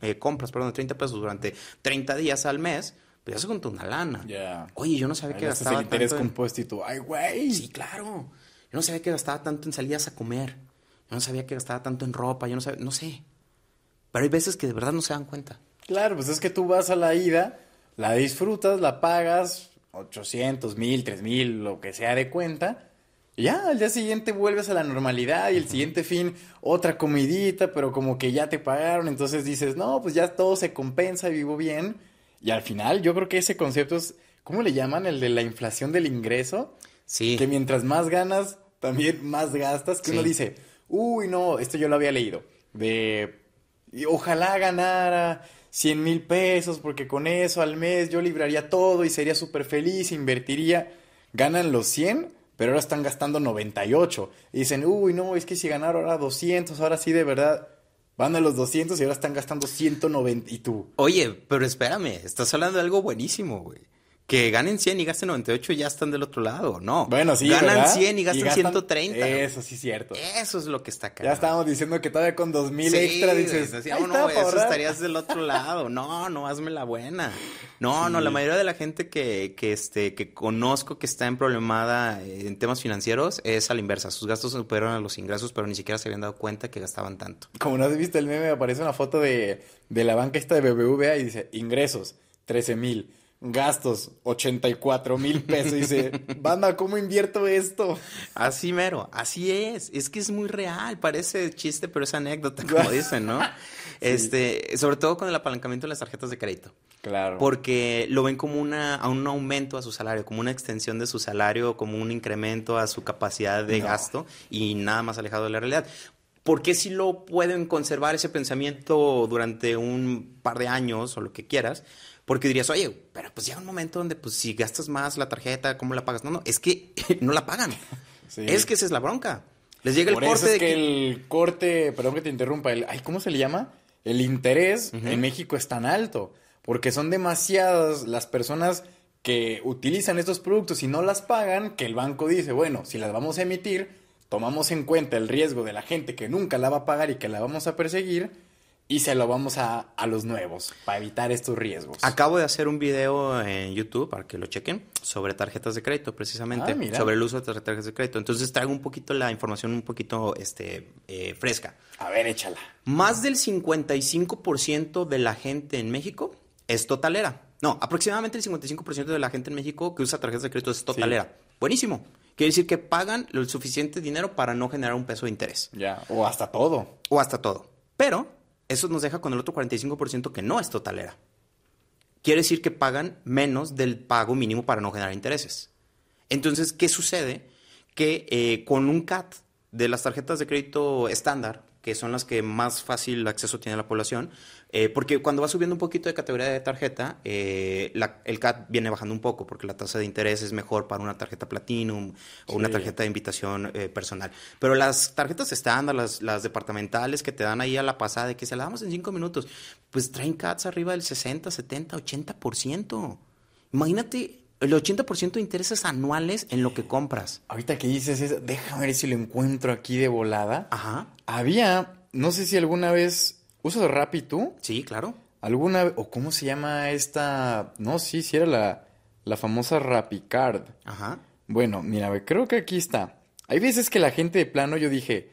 S2: eh, compras, perdón, de 30 pesos durante 30 días al mes, pues ya se contó una lana. Oye, yo no sabía que gastaba
S1: el interés compuesto y tú, ay, güey.
S2: Sí, claro. Yo no sabía que gastaba tanto en salidas a comer. Yo no sabía que gastaba tanto en ropa. Yo no sabía, no sé. Pero hay veces que de verdad no se dan cuenta.
S1: Claro, pues es que tú vas a la ida, la disfrutas, la pagas, 800, 1000, 3000, lo que sea de cuenta. Y ya, al día siguiente vuelves a la normalidad y el siguiente fin otra comidita, pero como que ya te pagaron, entonces dices, no, pues ya todo se compensa, vivo bien. Y al final yo creo que ese concepto es, ¿cómo le llaman? El de la inflación del ingreso. Sí. Que mientras más ganas, también más gastas. Que uno dice, uy, no, esto yo lo había leído. De, ojalá ganara 100 mil pesos, porque con eso al mes yo libraría todo y sería súper feliz, invertiría. Ganan los 100, pero ahora están gastando 98. Y dicen, uy, no, es que si ganaron ahora 200, ahora sí de verdad van a los 200 y ahora están gastando 190. ¿Y tú?
S2: Oye, pero espérame, estás hablando de algo buenísimo, güey que ganen 100 y gasten 98 ya están del otro lado, ¿no?
S1: Bueno, sí,
S2: Ganan 100 y gastan, 130.
S1: Eso sí es cierto.
S2: Eso es lo que está acá.
S1: Ya estábamos diciendo que todavía con 2000 extra dices,
S2: no, no, eso estarías del otro lado. No, no, hazme la buena. No, no, la mayoría de la gente que, que, este, que conozco que está en problemada en temas financieros es a la inversa. Sus gastos superan a los ingresos, pero ni siquiera se habían dado cuenta que gastaban tanto.
S1: Como no has visto el meme, aparece una foto de, de la banca esta de BBVA y dice, ingresos, 13 mil gastos 84 mil pesos. Y dice, banda, ¿cómo invierto esto?
S2: Así mero, así es. Es que es muy real, parece chiste, pero es anécdota, como dicen, ¿no? Este, sobre todo con el apalancamiento de las tarjetas de crédito. Claro. Porque lo ven como una, un aumento a su salario, como una extensión de su salario, como un incremento a su capacidad de gasto y nada más alejado de la realidad. ¿Por qué si lo pueden conservar ese pensamiento durante un par de años o lo que quieras? Porque dirías, oye, pero pues llega un momento donde pues si gastas más la tarjeta, ¿cómo la pagas? No, no, es que no la pagan. Es que esa es la bronca. Les llega el corte
S1: es que, el corte, perdón que te interrumpa, el, ay, ¿cómo se le llama? El interés en México es tan alto, porque son demasiadas las personas que utilizan estos productos y no las pagan, que el banco dice, bueno, si las vamos a emitir, tomamos en cuenta el riesgo de la gente que nunca la va a pagar y que la vamos a perseguir, y se lo vamos a, a, los nuevos para evitar estos riesgos.
S2: Acabo de hacer un video en YouTube para que lo chequen sobre tarjetas de crédito, precisamente, ah, sobre el uso de tarjetas de crédito. Entonces traigo un poquito la información un poquito este, eh, fresca.
S1: A ver, échala.
S2: Más del 55% de la gente en México es totalera. No, aproximadamente el 55% de la gente en México que usa tarjetas de crédito es totalera. Buenísimo. Quiere decir que pagan el suficiente dinero para no generar un peso de interés.
S1: Ya, o hasta todo.
S2: O hasta todo. Pero eso nos deja con el otro 45% que no es totalera. Quiere decir que pagan menos del pago mínimo para no generar intereses. Entonces, ¿qué sucede? Que eh, con un CAT de las tarjetas de crédito estándar, que son las que más fácil acceso tiene la población, eh, porque cuando va subiendo un poquito de categoría de tarjeta, eh, el CAT viene bajando un poco, porque la tasa de interés es mejor para una tarjeta Platinum o una tarjeta de invitación eh, personal. Pero las tarjetas estándar, las, las, departamentales que te dan ahí a la pasada, de que se la damos en cinco minutos, pues traen CATs arriba del 60, 70, 80%. Imagínate el 80% de intereses anuales en lo que compras.
S1: Ahorita que dices eso, déjame ver si lo encuentro aquí de volada.
S2: Ajá.
S1: Había, no sé si alguna vez, ¿usas Rappi tú?
S2: Sí, claro.
S1: ¿Alguna, o cómo se llama esta? No, sí, sí era la, la famosa RappiCard.
S2: Ajá.
S1: Bueno, mira, creo que aquí está. Hay veces que la gente de plano, yo dije,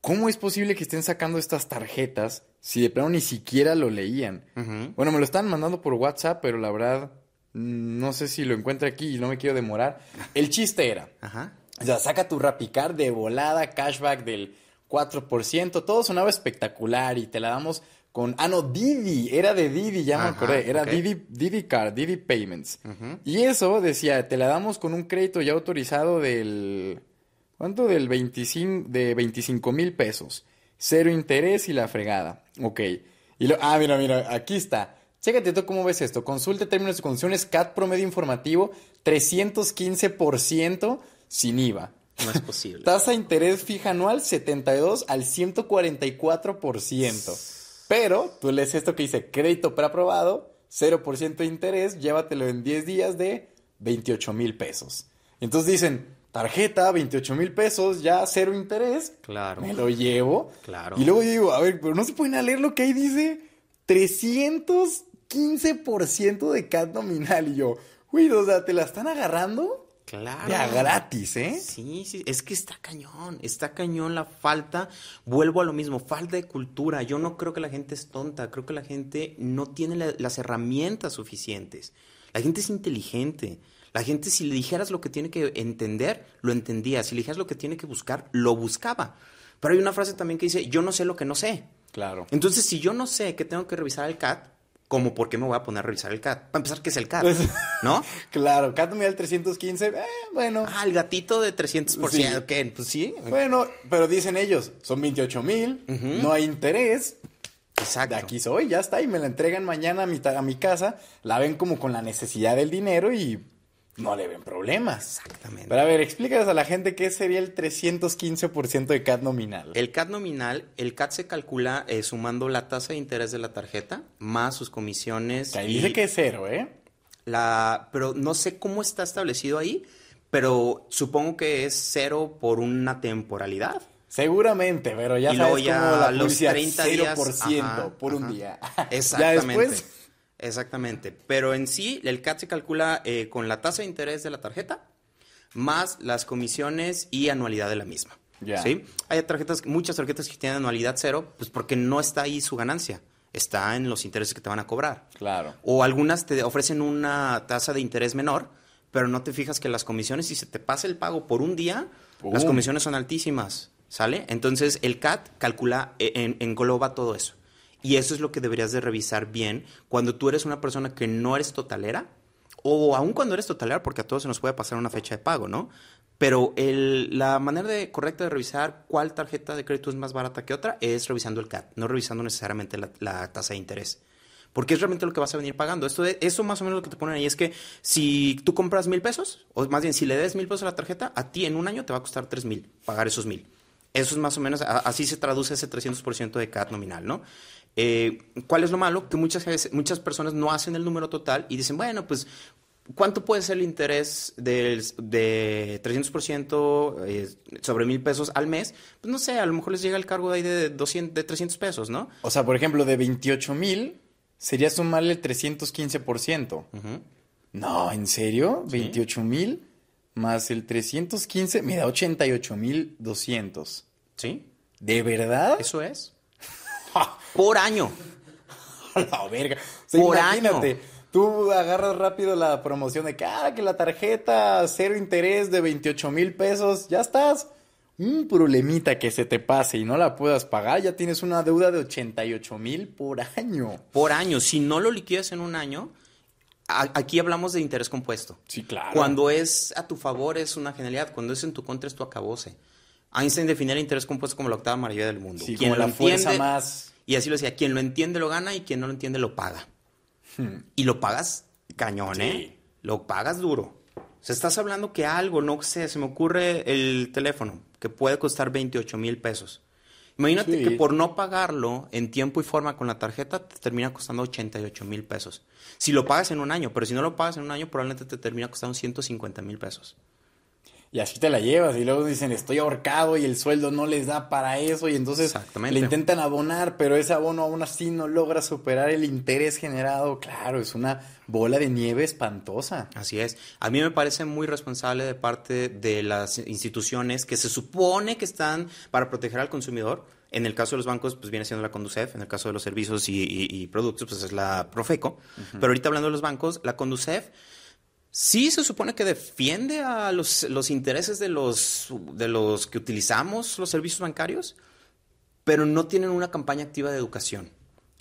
S1: ¿cómo es posible que estén sacando estas tarjetas si de plano ni siquiera lo leían?
S2: Ujú.
S1: Bueno, me lo están mandando por WhatsApp, pero la verdad, mm, no sé si lo encuentro aquí y no me quiero demorar. El chiste era,
S2: Ajá.
S1: o sea, saca tu Rapicard de volada, cashback del 4%, todo sonaba espectacular y te la damos con... Ah, no, Didi, era de Didi, ya me acordé, era. Didi, Didi Card, Didi Payments. Y eso decía, te la damos con un crédito ya autorizado del... ¿Cuánto? Del 25, de 25 mil pesos. Cero interés y la fregada. Ok. Y lo, ah, mira, mira, aquí está. Chécate tú cómo ves esto. Consulte términos y condiciones CAT promedio informativo 315% sin IVA.
S2: No es posible.
S1: Tasa de interés fija anual 72 al 144%. Pero tú lees esto que dice crédito preaprobado, 0% de interés, llévatelo en 10 días de 28 mil pesos. Entonces dicen, tarjeta, 28 mil pesos, ya cero interés.
S2: Claro.
S1: Me lo llevo.
S2: Claro.
S1: Y luego yo digo, a ver, pero no se pueden a leer lo que ahí dice 315% de CAT nominal. Y yo, uy, o sea, ¿te la están agarrando?
S2: Claro.
S1: Ya gratis, ¿eh?
S2: Sí, sí, es que está cañón, está cañón la falta, vuelvo a lo mismo, falta de cultura. Yo no creo que la gente es tonta, creo que la gente no tiene la- las herramientas suficientes. La gente es inteligente. La gente si le dijeras lo que tiene que entender, lo entendía. Si le dijeras lo que tiene que buscar, lo buscaba. Pero hay una frase también que dice, yo no sé lo que no sé.
S1: Claro.
S2: Entonces, si yo no sé que tengo que revisar el CAT, ¿cómo por qué me voy a poner a revisar el CAT? Para empezar, ¿qué es el CAT?
S1: Pues-
S2: ¿No?
S1: Claro, CAT nominal 315, eh, bueno.
S2: Ah, el gatito de 300%.
S1: Sí.
S2: ¿Qué? Pues sí.
S1: Bueno, pero dicen ellos, son 28 mil, no hay interés,
S2: Exacto.
S1: de aquí soy, ya está, y me la entregan mañana a mi, a mi casa, la ven como con la necesidad del dinero y no le ven problemas.
S2: Exactamente.
S1: Pero a ver, explícales a la gente qué sería el 315% de CAT nominal.
S2: El CAT nominal, el CAT se calcula eh, sumando la tasa de interés de la tarjeta más sus comisiones.
S1: Que ahí dice que es cero, ¿eh?
S2: la, pero no sé cómo está establecido ahí, pero supongo que es cero por una temporalidad.
S1: Seguramente, pero ya
S2: Y
S1: sabes
S2: ya
S1: como la
S2: los
S1: publicidad,
S2: 30 días,
S1: 0%
S2: ajá,
S1: por un día.
S2: Exactamente.
S1: Ya después,
S2: Exactamente. Pero en sí, el CAT se calcula eh, con la tasa de interés de la tarjeta más las comisiones y anualidad de la misma.
S1: Ya.
S2: ¿Sí? Hay tarjetas, muchas tarjetas que tienen anualidad cero, pues porque no está ahí su ganancia. Está en los intereses que te van a cobrar.
S1: claro.
S2: O algunas te ofrecen una tasa de interés menor, pero no te fijas que las comisiones, si se te pasa el pago por un día, las
S1: Pum.
S2: comisiones son altísimas, ¿sale? Entonces el CAT calcula, eh, en- engloba todo eso. Y eso es lo que deberías de revisar bien cuando tú eres una persona que no eres totalera, o aún cuando eres totalera, porque a todos se nos puede pasar una fecha de pago, ¿no? Pero el- la manera de- correcta de revisar cuál tarjeta de crédito es más barata que otra es revisando el CAT, no revisando necesariamente la, la tasa de interés. Porque es realmente lo que vas a venir pagando. Esto de- eso más o menos lo que te ponen ahí es que si tú compras mil pesos, o más bien si le des mil pesos a la tarjeta, a ti en un año te va a costar tres mil pagar esos mil. Eso es más o menos, así se traduce ese 300% de CAT nominal, ¿no? Eh, ¿Cuál es lo malo? Que muchas, veces- muchas personas no hacen el número total y dicen, bueno, pues, ¿cuánto puede ser el interés del, de 300% eh, sobre mil pesos al mes? Pues no sé, a lo mejor les llega el cargo de ahí de, 200, de 300 pesos, ¿no?
S1: O sea, por ejemplo, de 28 mil sería sumarle el 315%.
S2: Ujú.
S1: No, ¿en serio?
S2: Sí.
S1: 28 mil más el 315 me da 88 mil 200.
S2: ¿Sí?
S1: ¿De verdad?
S2: Eso es. Por año.
S1: A la verga. O sea,
S2: Por
S1: imagínate,
S2: año.
S1: tú agarras rápido la promoción de que, ah, que la tarjeta cero interés de 28 mil pesos, ya estás. Un problemita que se te pase y no la puedas pagar, ya tienes una deuda de 88 mil por año.
S2: Por año. Si no lo liquidas en un año, aquí hablamos de interés compuesto.
S1: Sí, claro.
S2: Cuando es a tu favor es una genialidad, cuando es en tu contra es tu acabose. Einstein definía el interés compuesto como la octava maravilla del mundo.
S1: Sí,
S2: Quien
S1: como la fuerza
S2: entiende-
S1: más...
S2: Y así lo decía, quien lo entiende lo gana y quien no lo entiende lo paga. Y lo pagas cañón, ¿eh?
S1: Hmm.
S2: Lo pagas duro. O sea, estás hablando que algo, no sé, se me ocurre el teléfono, que puede costar 28 mil pesos. Imagínate
S1: Sí.
S2: que por no pagarlo en tiempo y forma con la tarjeta te termina costando 88 mil pesos. Si lo pagas en un año, pero si no lo pagas en un año probablemente te termina costando 150 mil pesos.
S1: Y así te la llevas y luego dicen estoy ahorcado y el sueldo no les da para eso y entonces le intentan abonar, pero ese abono aún así no logra superar el interés generado. Claro, es una bola de nieve espantosa.
S2: Así es. A mí me parece muy responsable de parte de las instituciones que se supone que están para proteger al consumidor. En el caso de los bancos, pues viene siendo la Conducef. En el caso de los servicios y, y- y productos, pues es la Profeco. Pero ahorita hablando de los bancos, la Conducef sí se supone que defiende a los, los intereses de los, de los que utilizamos los servicios bancarios, pero no tienen una campaña activa de educación.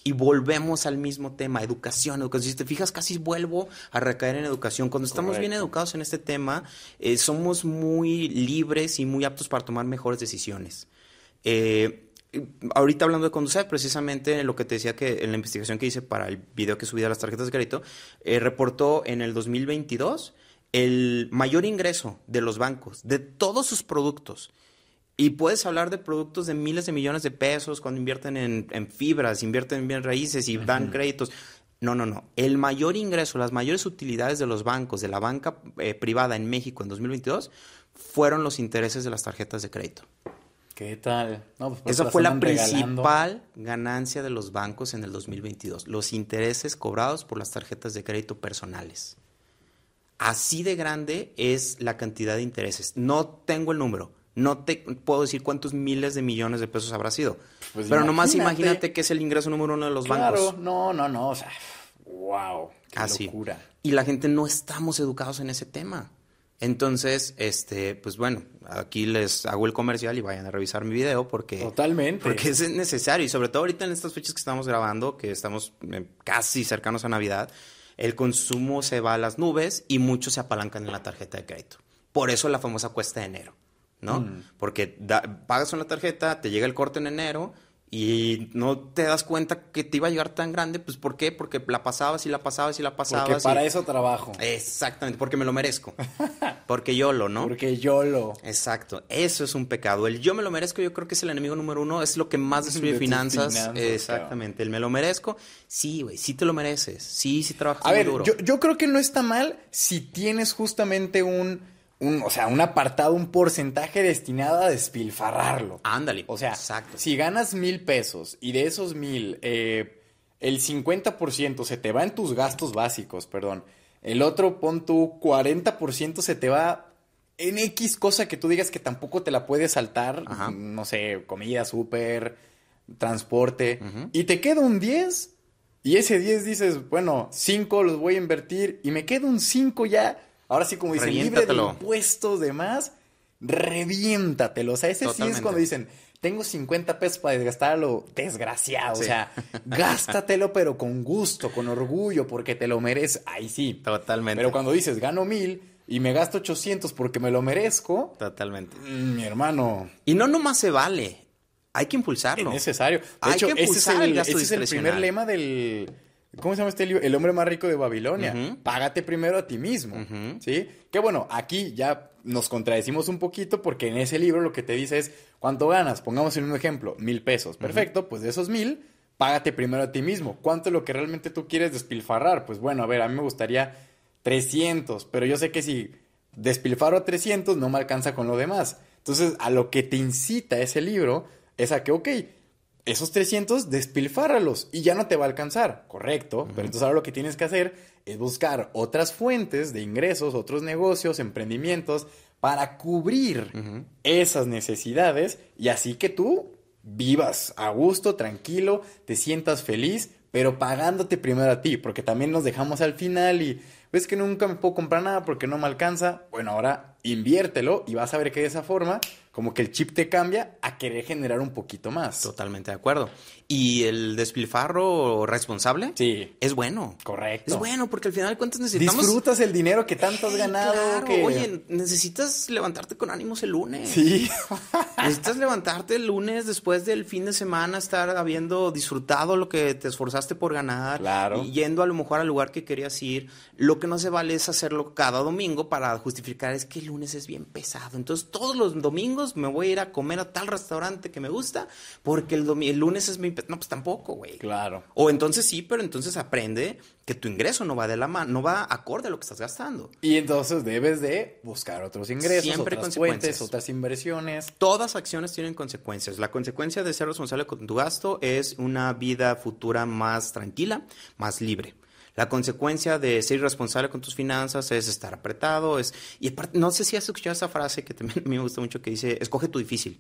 S2: Y volvemos al mismo tema, educación, educación. Si te fijas, casi vuelvo a recaer en educación. Cuando estamos bien educados en este tema, eh, somos muy libres y muy aptos para tomar mejores decisiones. Eh, ahorita hablando de Conducef, precisamente lo que te decía que en la investigación que hice para el video que subí de las tarjetas de crédito, eh, reportó en el 2022 el mayor ingreso de los bancos, de todos sus productos. Y puedes hablar de productos de miles de millones de pesos cuando invierten en, en fibras, invierten en bienes raíces y dan créditos. No, no, no. El mayor ingreso, las mayores utilidades de los bancos, de la banca eh, privada en México en 2022, fueron los intereses de las tarjetas de crédito.
S1: ¿Qué tal? No, pues por eso
S2: Esa fue la
S1: regalando.
S2: principal ganancia de los bancos en el 2022, los intereses cobrados por las tarjetas de crédito personales. Así de grande es la cantidad de intereses. No tengo el número, no te puedo decir cuántos miles de millones de pesos habrá sido.
S1: Pues
S2: Pero nomás
S1: imagínate.
S2: que es el ingreso número uno de los
S1: Claro,
S2: bancos.
S1: no, no, no, o sea, wow, qué
S2: Así.
S1: locura.
S2: Y la gente no estamos educados en ese tema. Entonces, este, pues bueno, aquí les hago el comercial y vayan a revisar mi video porque
S1: Totalmente.
S2: porque es necesario y sobre todo ahorita en estas fechas que estamos grabando, que estamos eh, casi cercanos a Navidad, el consumo se va a las nubes y muchos se apalancan en la tarjeta de crédito. Por eso la famosa cuesta de enero, ¿no?
S1: Mm.
S2: Porque da- pagas una tarjeta, te llega el corte en enero y no te das cuenta que te iba a llegar tan grande, pues ¿por qué? Porque la pasabas y la pasabas y la pasabas.
S1: Porque
S2: y-
S1: para eso trabajo.
S2: Exactamente, porque me lo merezco. Porque yo lo, ¿no?
S1: Porque yo lo...
S2: Exacto, eso es un pecado. El yo me lo merezco, yo creo que es el enemigo número uno, es lo que más destruye
S1: De
S2: finanzas.
S1: finanzas,
S2: Exactamente, el me lo merezco. Sí, güey, sí te lo mereces. Sí, sí trabajas
S1: A
S2: muy
S1: ver,
S2: duro.
S1: yo, yo creo que no está mal si tienes justamente un, un, o sea, un apartado, un porcentaje destinado a despilfarrarlo.
S2: Ándale.
S1: O sea,
S2: exacto.
S1: si ganas mil pesos y de esos mil, eh, el 50% se te va en tus gastos básicos, perdón. El otro, pon tu 40% se te va en X cosa que tú digas que tampoco te la puedes saltar.
S2: Ajá.
S1: No sé, comida, súper, transporte. Y te queda un 10. Y ese 10 dices, bueno, 5 los voy a invertir y me queda un 5 ya. Ahora sí, como dicen, libre de impuestos, demás, reviéntatelo. O sea, ese sí es cuando dicen, tengo 50 pesos para desgastarlo, desgraciado. O sea, gástatelo, pero con gusto, con orgullo, porque te lo mereces. Ahí sí.
S2: Totalmente.
S1: Pero cuando dices, gano mil y me gasto 800 porque me lo merezco,
S2: Totalmente.
S1: mm, mi hermano,
S2: Y no nomás se vale, hay que
S1: es
S2: impulsarlo.
S1: necesario. De
S2: Hay
S1: hecho,
S2: que
S1: ese es el,
S2: el gasto
S1: ese es el primer lema del... ¿Cómo se llama este libro? El hombre más rico de Babilonia. Págate primero a ti mismo. ¿Sí? Que bueno, aquí ya nos contradecimos un poquito porque en ese libro lo que te dice es, ¿cuánto ganas? Pongamos en un ejemplo, mil pesos. Perfecto, pues de esos mil, págate primero a ti mismo. ¿Cuánto es lo que realmente tú quieres despilfarrar? Pues bueno, a ver, a mí me gustaría 300, pero yo sé que si despilfarro 300 no me alcanza con lo demás. Entonces, a lo que te incita ese libro es a que, ok, esos 300 despilfárralos y ya no te va a alcanzar, correcto. Pero entonces ahora lo que tienes que hacer es buscar otras fuentes de ingresos, otros negocios, emprendimientos para cubrir esas necesidades y así que tú vivas a gusto, tranquilo, te sientas feliz, pero pagándote primero a ti, porque también nos dejamos al final y ves que nunca me puedo comprar nada porque no me alcanza. Bueno, ahora inviértelo y vas a ver que de esa forma como que el chip te cambia a querer generar un poquito más.
S2: Totalmente de acuerdo. ¿Y el despilfarro responsable?
S1: Sí,
S2: Es bueno.
S1: correcto.
S2: Es bueno porque al final de cuentas necesitamos...
S1: Disfrutas el dinero que tanto has ganado.
S2: claro.
S1: que-
S2: Oye, necesitas levantarte con ánimos el lunes.
S1: Sí.
S2: Necesitas levantarte el lunes después del fin de semana, estar habiendo disfrutado lo que te esforzaste por ganar.
S1: Claro.
S2: Y yendo a lo mejor al lugar que querías ir. Lo que no se vale es hacerlo cada domingo para justificar es que el lunes es bien pesado. Entonces todos los domingos me voy a ir a comer a tal restaurante que me gusta porque el, el lunes es mi... No, pues tampoco, güey.
S1: Claro.
S2: O entonces sí, pero entonces aprende que tu ingreso no va de la mano, no va acorde a lo que estás gastando.
S1: Y entonces debes de buscar otros ingresos,
S2: Siempre
S1: otras
S2: consecuencias.
S1: fuentes, otras inversiones.
S2: Todas acciones tienen consecuencias. La consecuencia de ser responsable con tu gasto es una vida futura más tranquila, más libre. La consecuencia de ser irresponsable con tus finanzas es estar apretado, es y aparte, no sé si has escuchado esa frase que también a mí me gusta mucho que dice, escoge tu difícil.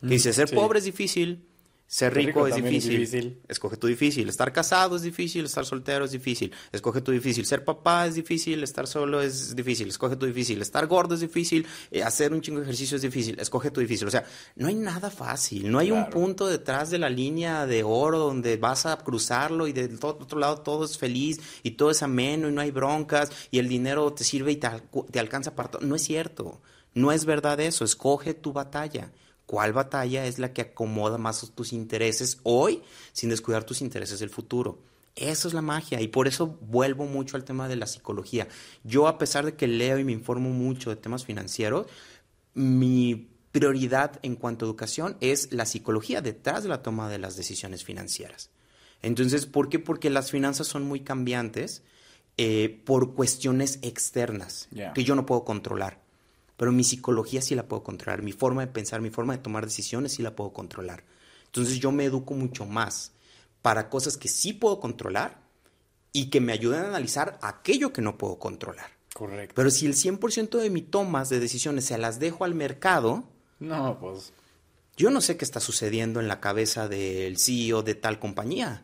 S2: Que dice, ser
S1: sí.
S2: pobre es difícil, ser rico,
S1: rico
S2: es, difícil. Escoge tu difícil. Estar casado es difícil, estar soltero es difícil. Escoge tu difícil. Ser papá es difícil, estar solo es difícil. Escoge tu difícil. Estar gordo es difícil, eh, hacer un chingo de ejercicio es difícil. Escoge tu difícil. O sea, no hay nada fácil. No hay un punto detrás de la línea de oro donde vas a cruzarlo y del to- otro lado todo es feliz y todo es ameno y no hay broncas y el dinero te sirve y te, te alcanza para todo. No es cierto. No es verdad eso. Escoge tu batalla. ¿Cuál batalla es la que acomoda más tus intereses hoy sin descuidar tus intereses del futuro? Eso es la magia y por eso vuelvo mucho al tema de la psicología. Yo a pesar de que leo y me informo mucho de temas financieros, mi prioridad en cuanto a educación es la psicología detrás de la toma de las decisiones financieras. Entonces, ¿por qué? Porque las finanzas son muy cambiantes eh, por cuestiones externas que yo no puedo controlar. Pero mi psicología sí la puedo controlar, mi forma de pensar, mi forma de tomar decisiones sí la puedo controlar. Entonces yo me educo mucho más para cosas que sí puedo controlar y que me ayuden a analizar aquello que no puedo controlar.
S1: Correcto.
S2: Pero si el 100% de mis tomas de decisiones se las dejo al mercado,
S1: No, pues.
S2: yo no sé qué está sucediendo en la cabeza del CEO de tal compañía.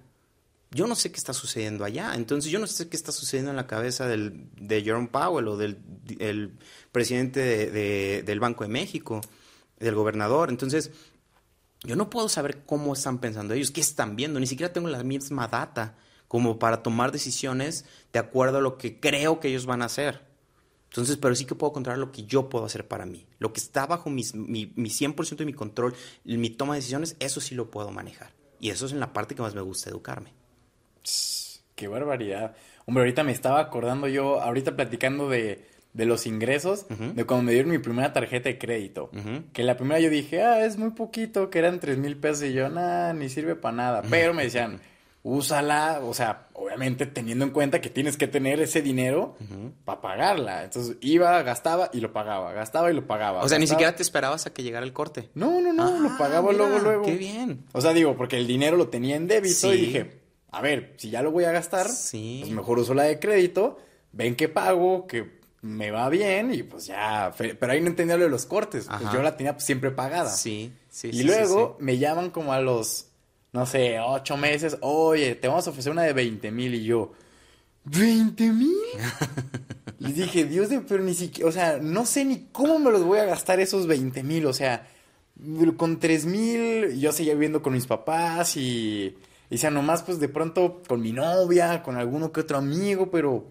S2: Yo no sé qué está sucediendo allá. Entonces, yo no sé qué está sucediendo en la cabeza del, de Jerome Powell o del el presidente de- de- del Banco de México, del gobernador. Entonces, yo no puedo saber cómo están pensando ellos, qué están viendo. Ni siquiera tengo la misma data como para tomar decisiones de acuerdo a lo que creo que ellos van a hacer. Entonces, pero sí que puedo controlar lo que yo puedo hacer para mí. Lo que está bajo mis- mi, mi 100% de mi control, mi toma de decisiones, eso sí lo puedo manejar. Y eso es en la parte que más me gusta educarme.
S1: Qué barbaridad. Hombre, ahorita me estaba acordando yo, ahorita platicando de, de los ingresos, de cuando me dieron mi primera tarjeta de crédito. Que la primera yo dije, ah, es muy poquito, que eran tres mil pesos. Y yo, nada, ni sirve para nada. Pero me decían, úsala, o sea, obviamente teniendo en cuenta que tienes que tener ese dinero para pagarla. Entonces iba, gastaba y lo pagaba, gastaba y lo pagaba.
S2: O sea, ni siquiera te esperabas a que llegara el corte.
S1: No, no, no, lo
S2: Ah,
S1: pagaba
S2: mira,
S1: luego, luego.
S2: Qué bien.
S1: O sea, digo, porque el dinero lo tenía en débito y dije, a ver, si ya lo voy a gastar,
S2: Sí.
S1: pues mejor uso la de crédito, ven que pago, que me va bien y pues ya, pero ahí no entendía lo de los cortes, pues yo la tenía siempre pagada.
S2: Sí, sí,
S1: y
S2: sí,
S1: luego
S2: sí.
S1: me llaman como a los, no sé, ocho meses, oye, te vamos a ofrecer una de 20 mil y yo, ¿20 mil? Les dije, Dios de, pero ni siquiera, o sea, no sé ni cómo me los voy a gastar esos 20 mil, o sea, con 3 mil, yo seguía viviendo con mis papás y, y, sea, nomás pues de pronto con mi novia, con alguno que otro amigo, pero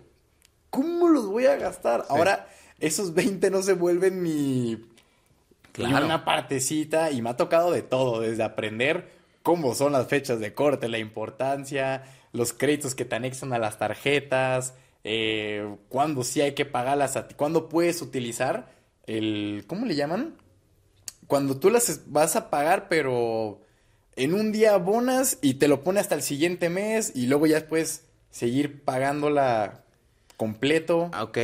S1: ¿cómo los voy a gastar? Ahora, esos 20 no se vuelven ni,
S2: Claro.
S1: una partecita y me ha tocado de todo, desde aprender cómo son las fechas de corte, la importancia, los créditos que te anexan a las tarjetas, eh, cuándo sí hay que pagarlas a ti, cuándo puedes utilizar el, ¿cómo le llaman? Cuando tú las vas a pagar, pero en un día abonas y te lo pone hasta el siguiente mes y luego ya puedes seguir pagándola completo.
S2: Ah, Ok.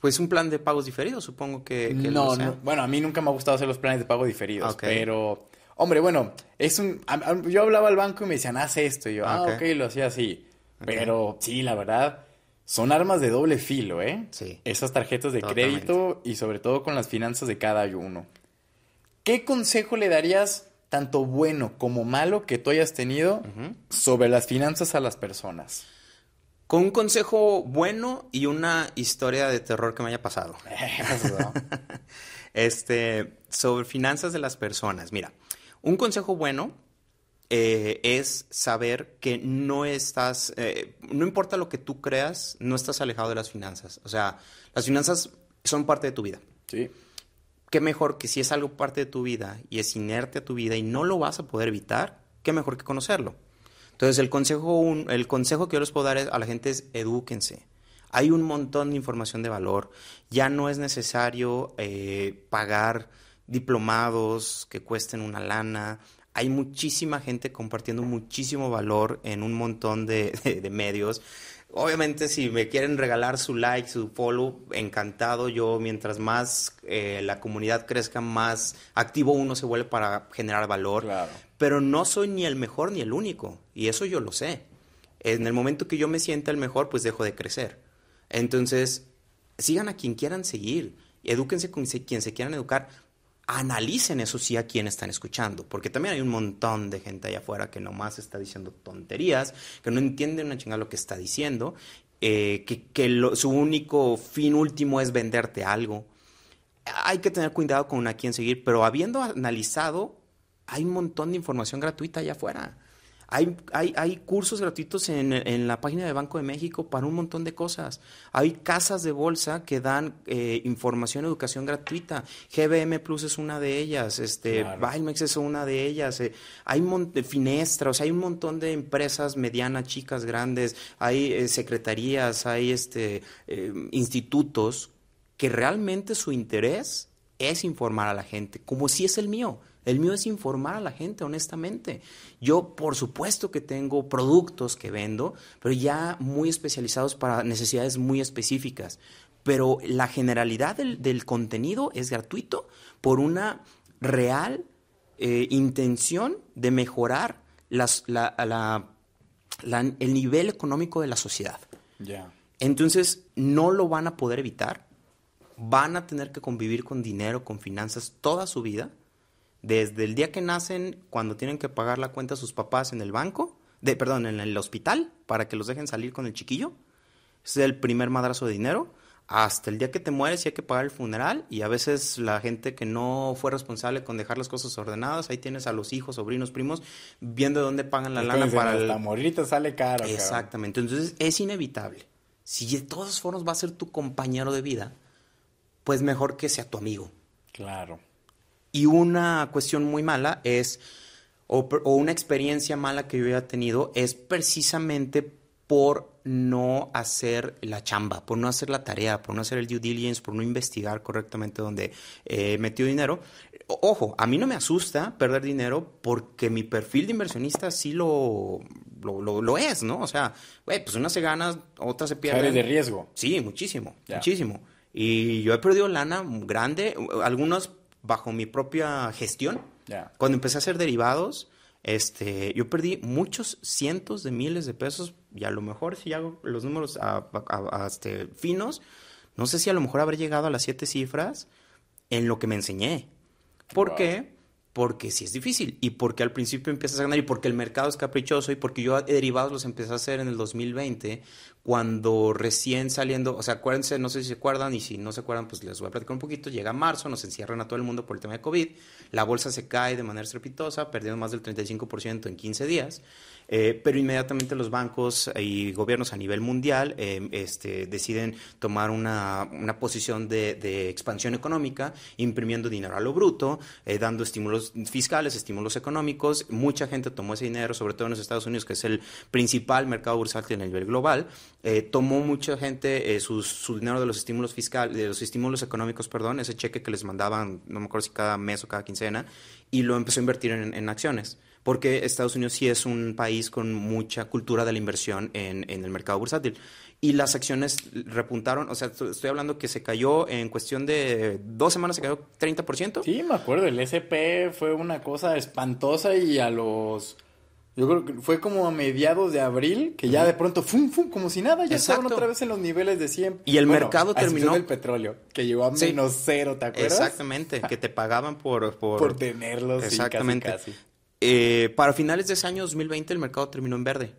S2: Pues un plan de pagos diferidos, supongo que,
S1: No, no. Bueno, a mí nunca me ha gustado hacer los planes de pago diferidos, pero, hombre, bueno, es un... a- a- yo hablaba al banco y me decían, haz esto, y yo, ah,
S2: Ok.
S1: ok, lo hacía así. Pero sí, la verdad, son armas de doble filo, ¿eh?
S2: Sí.
S1: Esas tarjetas de
S2: Totalmente.
S1: crédito y sobre todo con las finanzas de cada uno. ¿Qué consejo le darías, tanto bueno como malo, que tú hayas tenido sobre las finanzas a las personas?
S2: Con un consejo bueno y una historia de terror que me haya pasado.
S1: Eso.
S2: Este, sobre finanzas de las personas. Mira, un consejo bueno eh, es saber que no estás, eh, no importa lo que tú creas, no estás alejado de las finanzas. O sea, las finanzas son parte de tu vida.
S1: sí.
S2: Qué mejor que si es algo parte de tu vida y es inerte a tu vida y no lo vas a poder evitar, qué mejor que conocerlo. Entonces, el consejo, el consejo que yo les puedo dar a la gente es edúquense. Hay un montón de información de valor. Ya no es necesario eh, pagar diplomados que cuesten una lana. Hay muchísima gente compartiendo muchísimo valor en un montón de medios. Obviamente, si me quieren regalar su like, su follow, encantado. Yo, mientras más eh, la comunidad crezca, más activo uno se vuelve para generar valor.
S1: Claro.
S2: Pero no soy ni el mejor ni el único. Y eso yo lo sé. En el momento que yo me sienta el mejor, pues dejo de crecer. Entonces, sigan a quien quieran seguir. Edúquense con quien se quieran educar analicen eso sí a quien están escuchando, porque también hay un montón de gente allá afuera que nomás está diciendo tonterías, que no entiende una chingada lo que está diciendo, eh, que, su único fin último es venderte algo. Hay que tener cuidado con a quién seguir, pero habiendo analizado, hay un montón de información gratuita allá afuera. Hay, hay, cursos gratuitos en, la página de Banco de México para un montón de cosas. Hay casas de bolsa que dan eh, información, educación gratuita. GBM Plus es una de ellas, este, es una de ellas. Eh, hay Finestra, o sea, hay un montón de empresas medianas, chicas, grandes. Hay eh, secretarías, hay este, institutos que realmente su interés es informar a la gente, como si es el mío. El mío es informar a la gente, honestamente. Yo, por supuesto que tengo productos que vendo, pero ya muy especializados para necesidades muy específicas. Pero la generalidad del, contenido es gratuito por una real eh, intención de mejorar las, la, el nivel económico de la sociedad. Entonces, no lo van a poder evitar. Van a tener que convivir con dinero, con finanzas toda su vida desde el día que nacen, cuando tienen que pagar la cuenta a sus papás en el banco, de, perdón, en el hospital, para que los dejen salir con el chiquillo, es el primer madrazo de dinero, hasta el día que te mueres y hay que pagar el funeral, y a veces la gente que no fue responsable con dejar las cosas ordenadas, ahí tienes a los hijos, sobrinos, primos, viendo de dónde pagan la lana para
S1: el... morir te sale caro.
S2: Exactamente, entonces es inevitable. Si de todas formas va a ser tu compañero de vida, pues mejor que sea tu amigo.
S1: Claro.
S2: Y una cuestión muy mala es, o, una experiencia mala que yo haya tenido, es precisamente por no hacer la chamba, por no hacer la tarea, por no hacer el due diligence, por no investigar correctamente dónde eh, metió dinero. ojo, a mí no me asusta perder dinero porque mi perfil de inversionista sí lo, lo, es, ¿no? O sea, güey, pues unas se gana, otras se pierden.
S1: de riesgo?
S2: Sí, muchísimo, muchísimo. Y yo he perdido lana grande, algunos bajo mi propia gestión. Cuando empecé a hacer derivados, este, yo perdí muchos cientos de miles de pesos y a lo mejor si hago los números a, este, finos, no sé si a lo mejor habré llegado a las siete cifras en lo que me enseñé. ¿Por qué? porque sí es difícil y porque al principio empiezas a ganar y porque el mercado es caprichoso y porque yo derivados los empecé a hacer en el 2020 cuando recién saliendo, o sea, acuérdense, no sé si se acuerdan y si no se acuerdan, pues les voy a platicar un poquito, llega marzo, nos encierran a todo el mundo por el tema de COVID, la bolsa se cae de manera estrepitosa, perdiendo más del 35% en 15 días. Eh, pero inmediatamente los bancos y gobiernos a nivel mundial eh, este, deciden tomar una, una posición de, de, expansión económica, imprimiendo dinero a lo bruto, eh, dando estímulos fiscales, estímulos económicos. Mucha gente tomó ese dinero, sobre todo en los Estados Unidos, que es el principal mercado bursátil a nivel global. Tomó mucha gente su dinero de los estímulos fiscales, de los estímulos económicos, perdón, ese cheque que les mandaban, no me acuerdo si cada mes o cada quincena, y lo empezó a invertir en acciones porque Estados Unidos sí es un país con mucha cultura de la inversión en, el mercado bursátil. Y las acciones repuntaron, o sea, estoy hablando que se cayó en cuestión de dos semanas, se cayó 30%.
S1: Sí, me acuerdo, el SP fue una cosa espantosa y a los... Yo creo que fue como a mediados de abril que ya de pronto, fum, fum, como si nada, ya estaban otra vez en los niveles de siempre.
S2: Y el mercado terminó.
S1: el petróleo, que llegó a menos cero, ¿te acuerdas?
S2: Exactamente, que te pagaban por.
S1: Por, tenerlos. Exactamente. casi.
S2: Eh, para finales de ese año 2020 el mercado terminó en verde.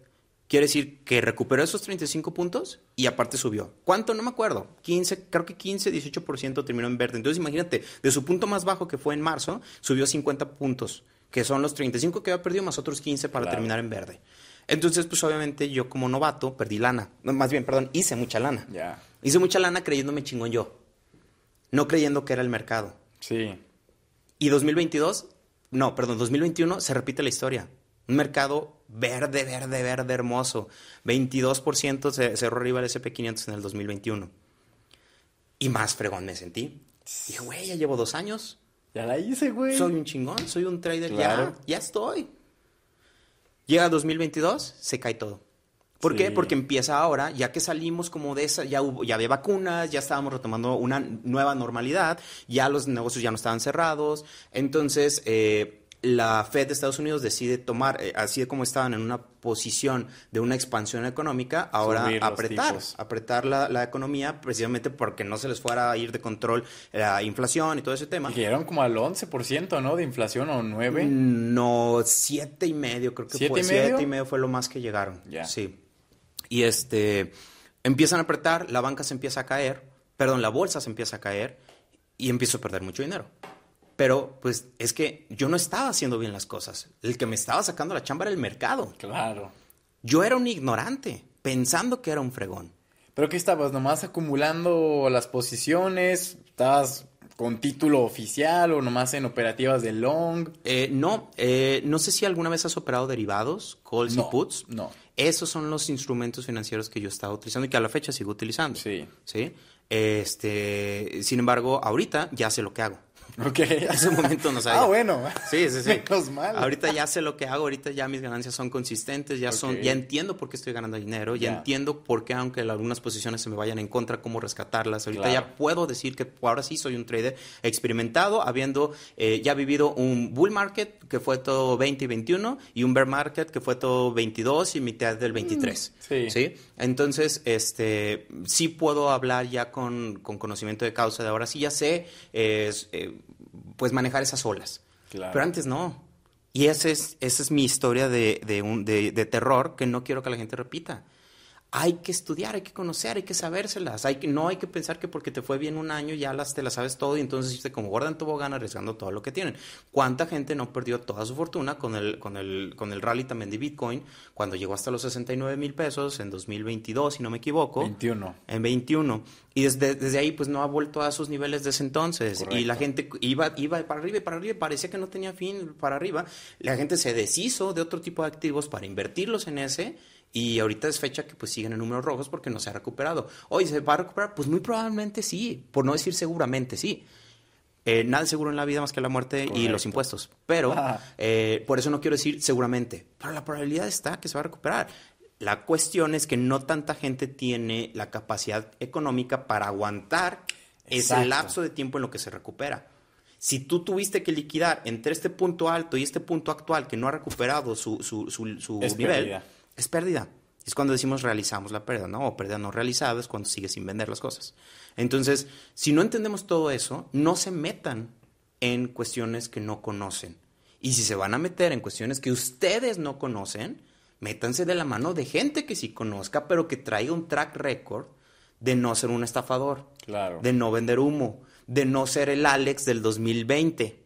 S2: Quiere decir que recuperó esos 35 puntos y aparte subió. ¿Cuánto? No me acuerdo. 15, creo que 15, 18% terminó en verde. Entonces imagínate, de su punto más bajo que fue en marzo, subió 50 puntos, que son los 35 que había perdido más otros 15 para terminar en verde. Entonces, pues obviamente yo como novato perdí lana. más bien, perdón, hice mucha lana. Hice mucha lana creyéndome chingón yo. No creyendo que era el mercado.
S1: Sí.
S2: Y 2022 no, perdón, 2021 se repite la historia. Un mercado verde, verde, verde, hermoso. 22% se cerró arriba el SP500 en el 2021. Y más fregón me sentí. Dije, güey, ya llevo dos años.
S1: Ya la hice, güey.
S2: Soy un chingón, soy un trader ya. Ya estoy. Llega 2022, se cae todo. ¿Por qué? Porque empieza ahora, ya que salimos como de esa, ya, hubo, ya había vacunas, ya estábamos retomando una nueva normalidad, ya los negocios ya no estaban cerrados. Entonces, eh, la Fed de Estados Unidos decide tomar, eh, así como estaban en una posición de una expansión económica, ahora apretar, apretar la, economía precisamente porque no se les fuera a ir de control la inflación y todo ese tema.
S1: llegaron como al 11%, ¿no? De inflación o 9.
S2: No, siete y medio creo que
S1: ¿Siete
S2: fue.
S1: Y medio?
S2: Siete y medio fue lo más que llegaron. Sí. Y este, empiezan a apretar, la banca se empieza a caer, perdón, la bolsa se empieza a caer y empiezo a perder mucho dinero. Pero, pues, es que yo no estaba haciendo bien las cosas. El que me estaba sacando la chamba era el mercado.
S1: Claro.
S2: Yo era un ignorante, pensando que era un fregón.
S1: ¿Pero qué estabas? ¿Nomás acumulando las posiciones? ¿Estabas con título oficial o nomás en operativas de long?
S2: Eh, no, eh, no sé si alguna vez has operado derivados, calls y puts.
S1: No.
S2: Esos son los instrumentos financieros que yo estaba utilizando y que a la fecha sigo utilizando.
S1: Sí.
S2: ¿Sí? Este, sin embargo, ahorita ya sé lo que hago.
S1: Ok.
S2: En ese momento no sabía.
S1: Ah, bueno.
S2: Sí, sí, sí.
S1: Menos mal.
S2: Ahorita ya sé lo que hago, ahorita ya mis ganancias son consistentes, ya son, ya entiendo por qué estoy ganando dinero, ya, entiendo por qué aunque algunas posiciones se me vayan en contra, cómo rescatarlas. Ahorita ya puedo decir que ahora sí soy un trader experimentado, habiendo eh, ya vivido un bull market que fue todo 20 y 21 y un bear market que fue todo 22 y mitad del 23.
S1: Mm, sí.
S2: sí. Entonces, este, sí puedo hablar ya con, con conocimiento de causa de ahora sí ya sé. Eh, pues manejar esas olas. Pero antes no. Y esa es, esa es mi historia de, de, un, de, de, terror que no quiero que la gente repita hay que estudiar, hay que conocer, hay que sabérselas. Hay que, no hay que pensar que porque te fue bien un año ya las te las sabes todo y entonces hiciste como gorda en tobogán arriesgando todo lo que tienen. ¿Cuánta gente no perdió toda su fortuna con el, con el, con el rally también de Bitcoin cuando llegó hasta los 69 mil pesos en 2022, si no me equivoco?
S1: 21.
S2: En 21. Y desde, desde ahí pues no ha vuelto a sus niveles de ese entonces. Y la gente iba, iba para arriba y para arriba y parecía que no tenía fin para arriba. La gente se deshizo de otro tipo de activos para invertirlos en ese y ahorita es fecha que pues siguen en números rojos porque no se ha recuperado. Hoy ¿se va a recuperar? Pues muy probablemente sí, por no decir seguramente sí. Eh, nada seguro en la vida más que la muerte y los impuestos. Pero eh, por eso no quiero decir seguramente. Pero la probabilidad está que se va a recuperar. La cuestión es que no tanta gente tiene la capacidad económica para aguantar ese lapso de tiempo en lo que se recupera. Si tú tuviste que liquidar entre este punto alto y este punto actual que no ha recuperado su, su, su, nivel, es pérdida. Es cuando decimos realizamos la pérdida, ¿no? O pérdida no realizada es cuando sigues sin vender las cosas. Entonces, si no entendemos todo eso, no se metan en cuestiones que no conocen. Y si se van a meter en cuestiones que ustedes no conocen, métanse de la mano de gente que sí conozca, pero que traiga un track record de no ser un estafador,
S1: claro.
S2: de no vender humo, de no ser el Alex del 2020.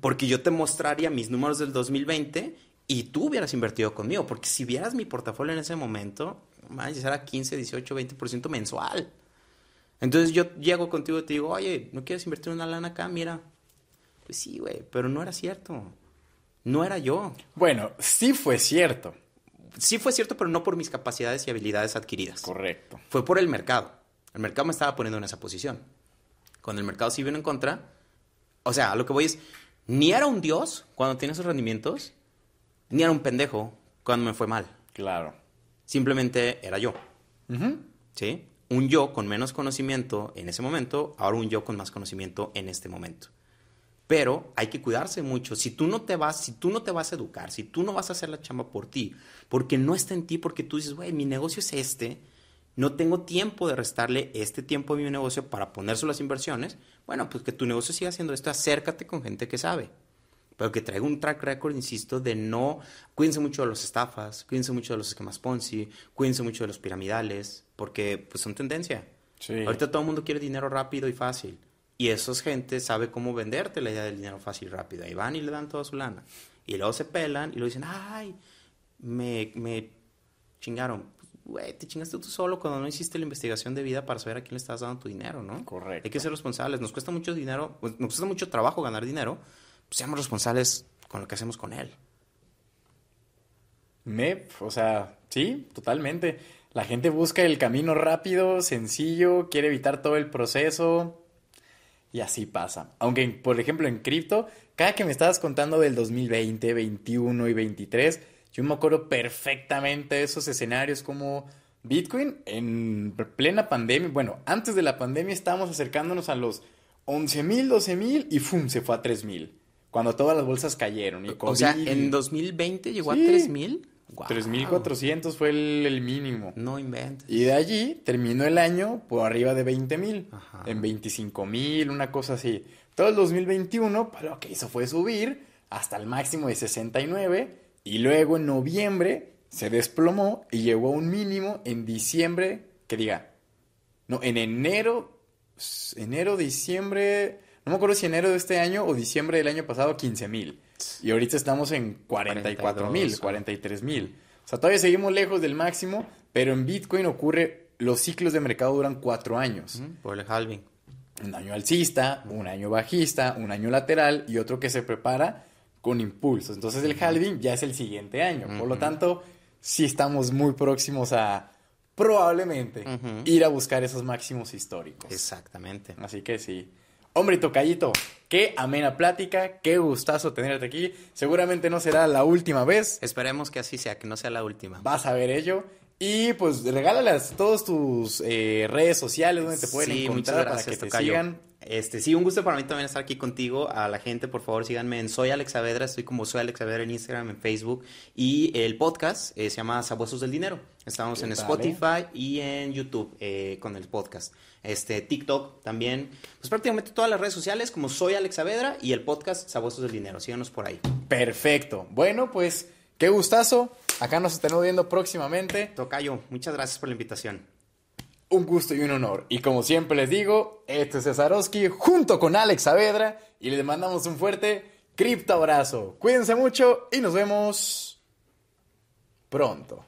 S2: Porque yo te mostraría mis números del 2020 y tú hubieras invertido conmigo, porque si vieras mi portafolio en ese momento, más era 15, 18, 20% mensual. Entonces yo llego contigo y te digo, oye, ¿no quieres invertir una lana acá? Mira. Pues sí, güey, pero no era cierto. No era yo.
S1: Bueno, sí fue cierto.
S2: Sí fue cierto, pero no por mis capacidades y habilidades adquiridas.
S1: Correcto.
S2: Fue por el mercado. El mercado me estaba poniendo en esa posición. Cuando el mercado sí vino en contra, o sea, a lo que voy es, ni era un dios cuando tiene esos rendimientos, ni era un pendejo cuando me fue mal.
S1: Claro.
S2: Simplemente era yo. ¿Sí? Un yo con menos conocimiento en ese momento, ahora un yo con más conocimiento en este momento. Pero hay que cuidarse mucho. Si tú no te vas, si tú no te vas a educar, si tú no vas a hacer la chamba por ti, porque no está en ti, porque tú dices, güey, mi negocio es este, no tengo tiempo de restarle este tiempo a mi negocio para ponerse las inversiones, bueno, pues que tu negocio siga haciendo esto, acércate con gente que sabe pero que traiga un track record, insisto, de no... Cuídense mucho de los estafas, cuídense mucho de los esquemas Ponzi, cuídense mucho de los piramidales, porque pues son tendencia. Ahorita todo el mundo quiere dinero rápido y fácil. Y esos gente sabe cómo venderte la idea del dinero fácil y rápido. Ahí van y le dan toda su lana. Y luego se pelan y luego dicen, ay, me, me chingaron. Pues, güey, te chingaste tú solo cuando no hiciste la investigación de vida para saber a quién le estás dando tu dinero, ¿no?
S1: Correcto.
S2: Hay que ser responsables. Nos cuesta mucho dinero, pues, nos cuesta mucho trabajo ganar dinero, seamos responsables con lo que hacemos con él.
S1: Me, o sea, sí, totalmente. La gente busca el camino rápido, sencillo, quiere evitar todo el proceso. Y así pasa. Aunque, por ejemplo, en cripto, cada que me estabas contando del 2020, 21 y 23, yo me acuerdo perfectamente de esos escenarios como Bitcoin en plena pandemia. Bueno, antes de la pandemia estábamos acercándonos a los 11 mil, 12 mil y ¡fum! se fue a 3 mil. Cuando todas las bolsas cayeron. Y
S2: o sea, en 2020 llegó a 3 mil.
S1: 3.400 fue el, mínimo.
S2: No inventes.
S1: Y de allí terminó el año por arriba de 20.000. En 25.000, una cosa así. Todo el 2021, pues, lo que hizo fue subir hasta el máximo de 69. Y luego en noviembre se desplomó y llegó a un mínimo en diciembre, que diga, no, en enero, enero, diciembre, no me acuerdo si enero de este año o diciembre del año pasado, 15 mil. Y ahorita estamos en 44 mil, 43 mil. O sea, todavía seguimos lejos del máximo, pero en Bitcoin ocurre, los ciclos de mercado duran cuatro años.
S2: por el halving.
S1: Un año alcista, un año bajista, un año lateral y otro que se prepara con impulsos. Entonces el halving ya es el siguiente año. Por lo tanto, sí estamos muy próximos a probablemente ir a buscar esos máximos históricos.
S2: Exactamente.
S1: Así que sí. Hombre, tocallito, qué amena plática, qué gustazo tenerte aquí. Seguramente no será la última vez.
S2: Esperemos que así sea, que no sea la última.
S1: Vas a ver ello. Y pues regálales todas tus eh, redes sociales donde te pueden encontrar para que te sigan.
S2: Este, sí, un gusto para mí también estar aquí contigo. A la gente, por favor, síganme en Soy Alex Saavedra. Estoy como Soy Alex Saavedra en Instagram, en Facebook. Y el podcast eh, se llama Sabuesos del Dinero. Estamos en Spotify y en YouTube eh, con el podcast. Este, TikTok también. Pues prácticamente todas las redes sociales como Soy Alex Saavedra y el podcast Sabuesos del Dinero. Síganos por ahí.
S1: Perfecto. Bueno, pues qué gustazo. Acá nos estaremos viendo próximamente.
S2: Tocayo, muchas gracias por la invitación
S1: un gusto y un honor. Y como siempre les digo, este es Cesarowski junto con Alex Saavedra y les mandamos un fuerte cripto abrazo. Cuídense mucho y nos vemos pronto.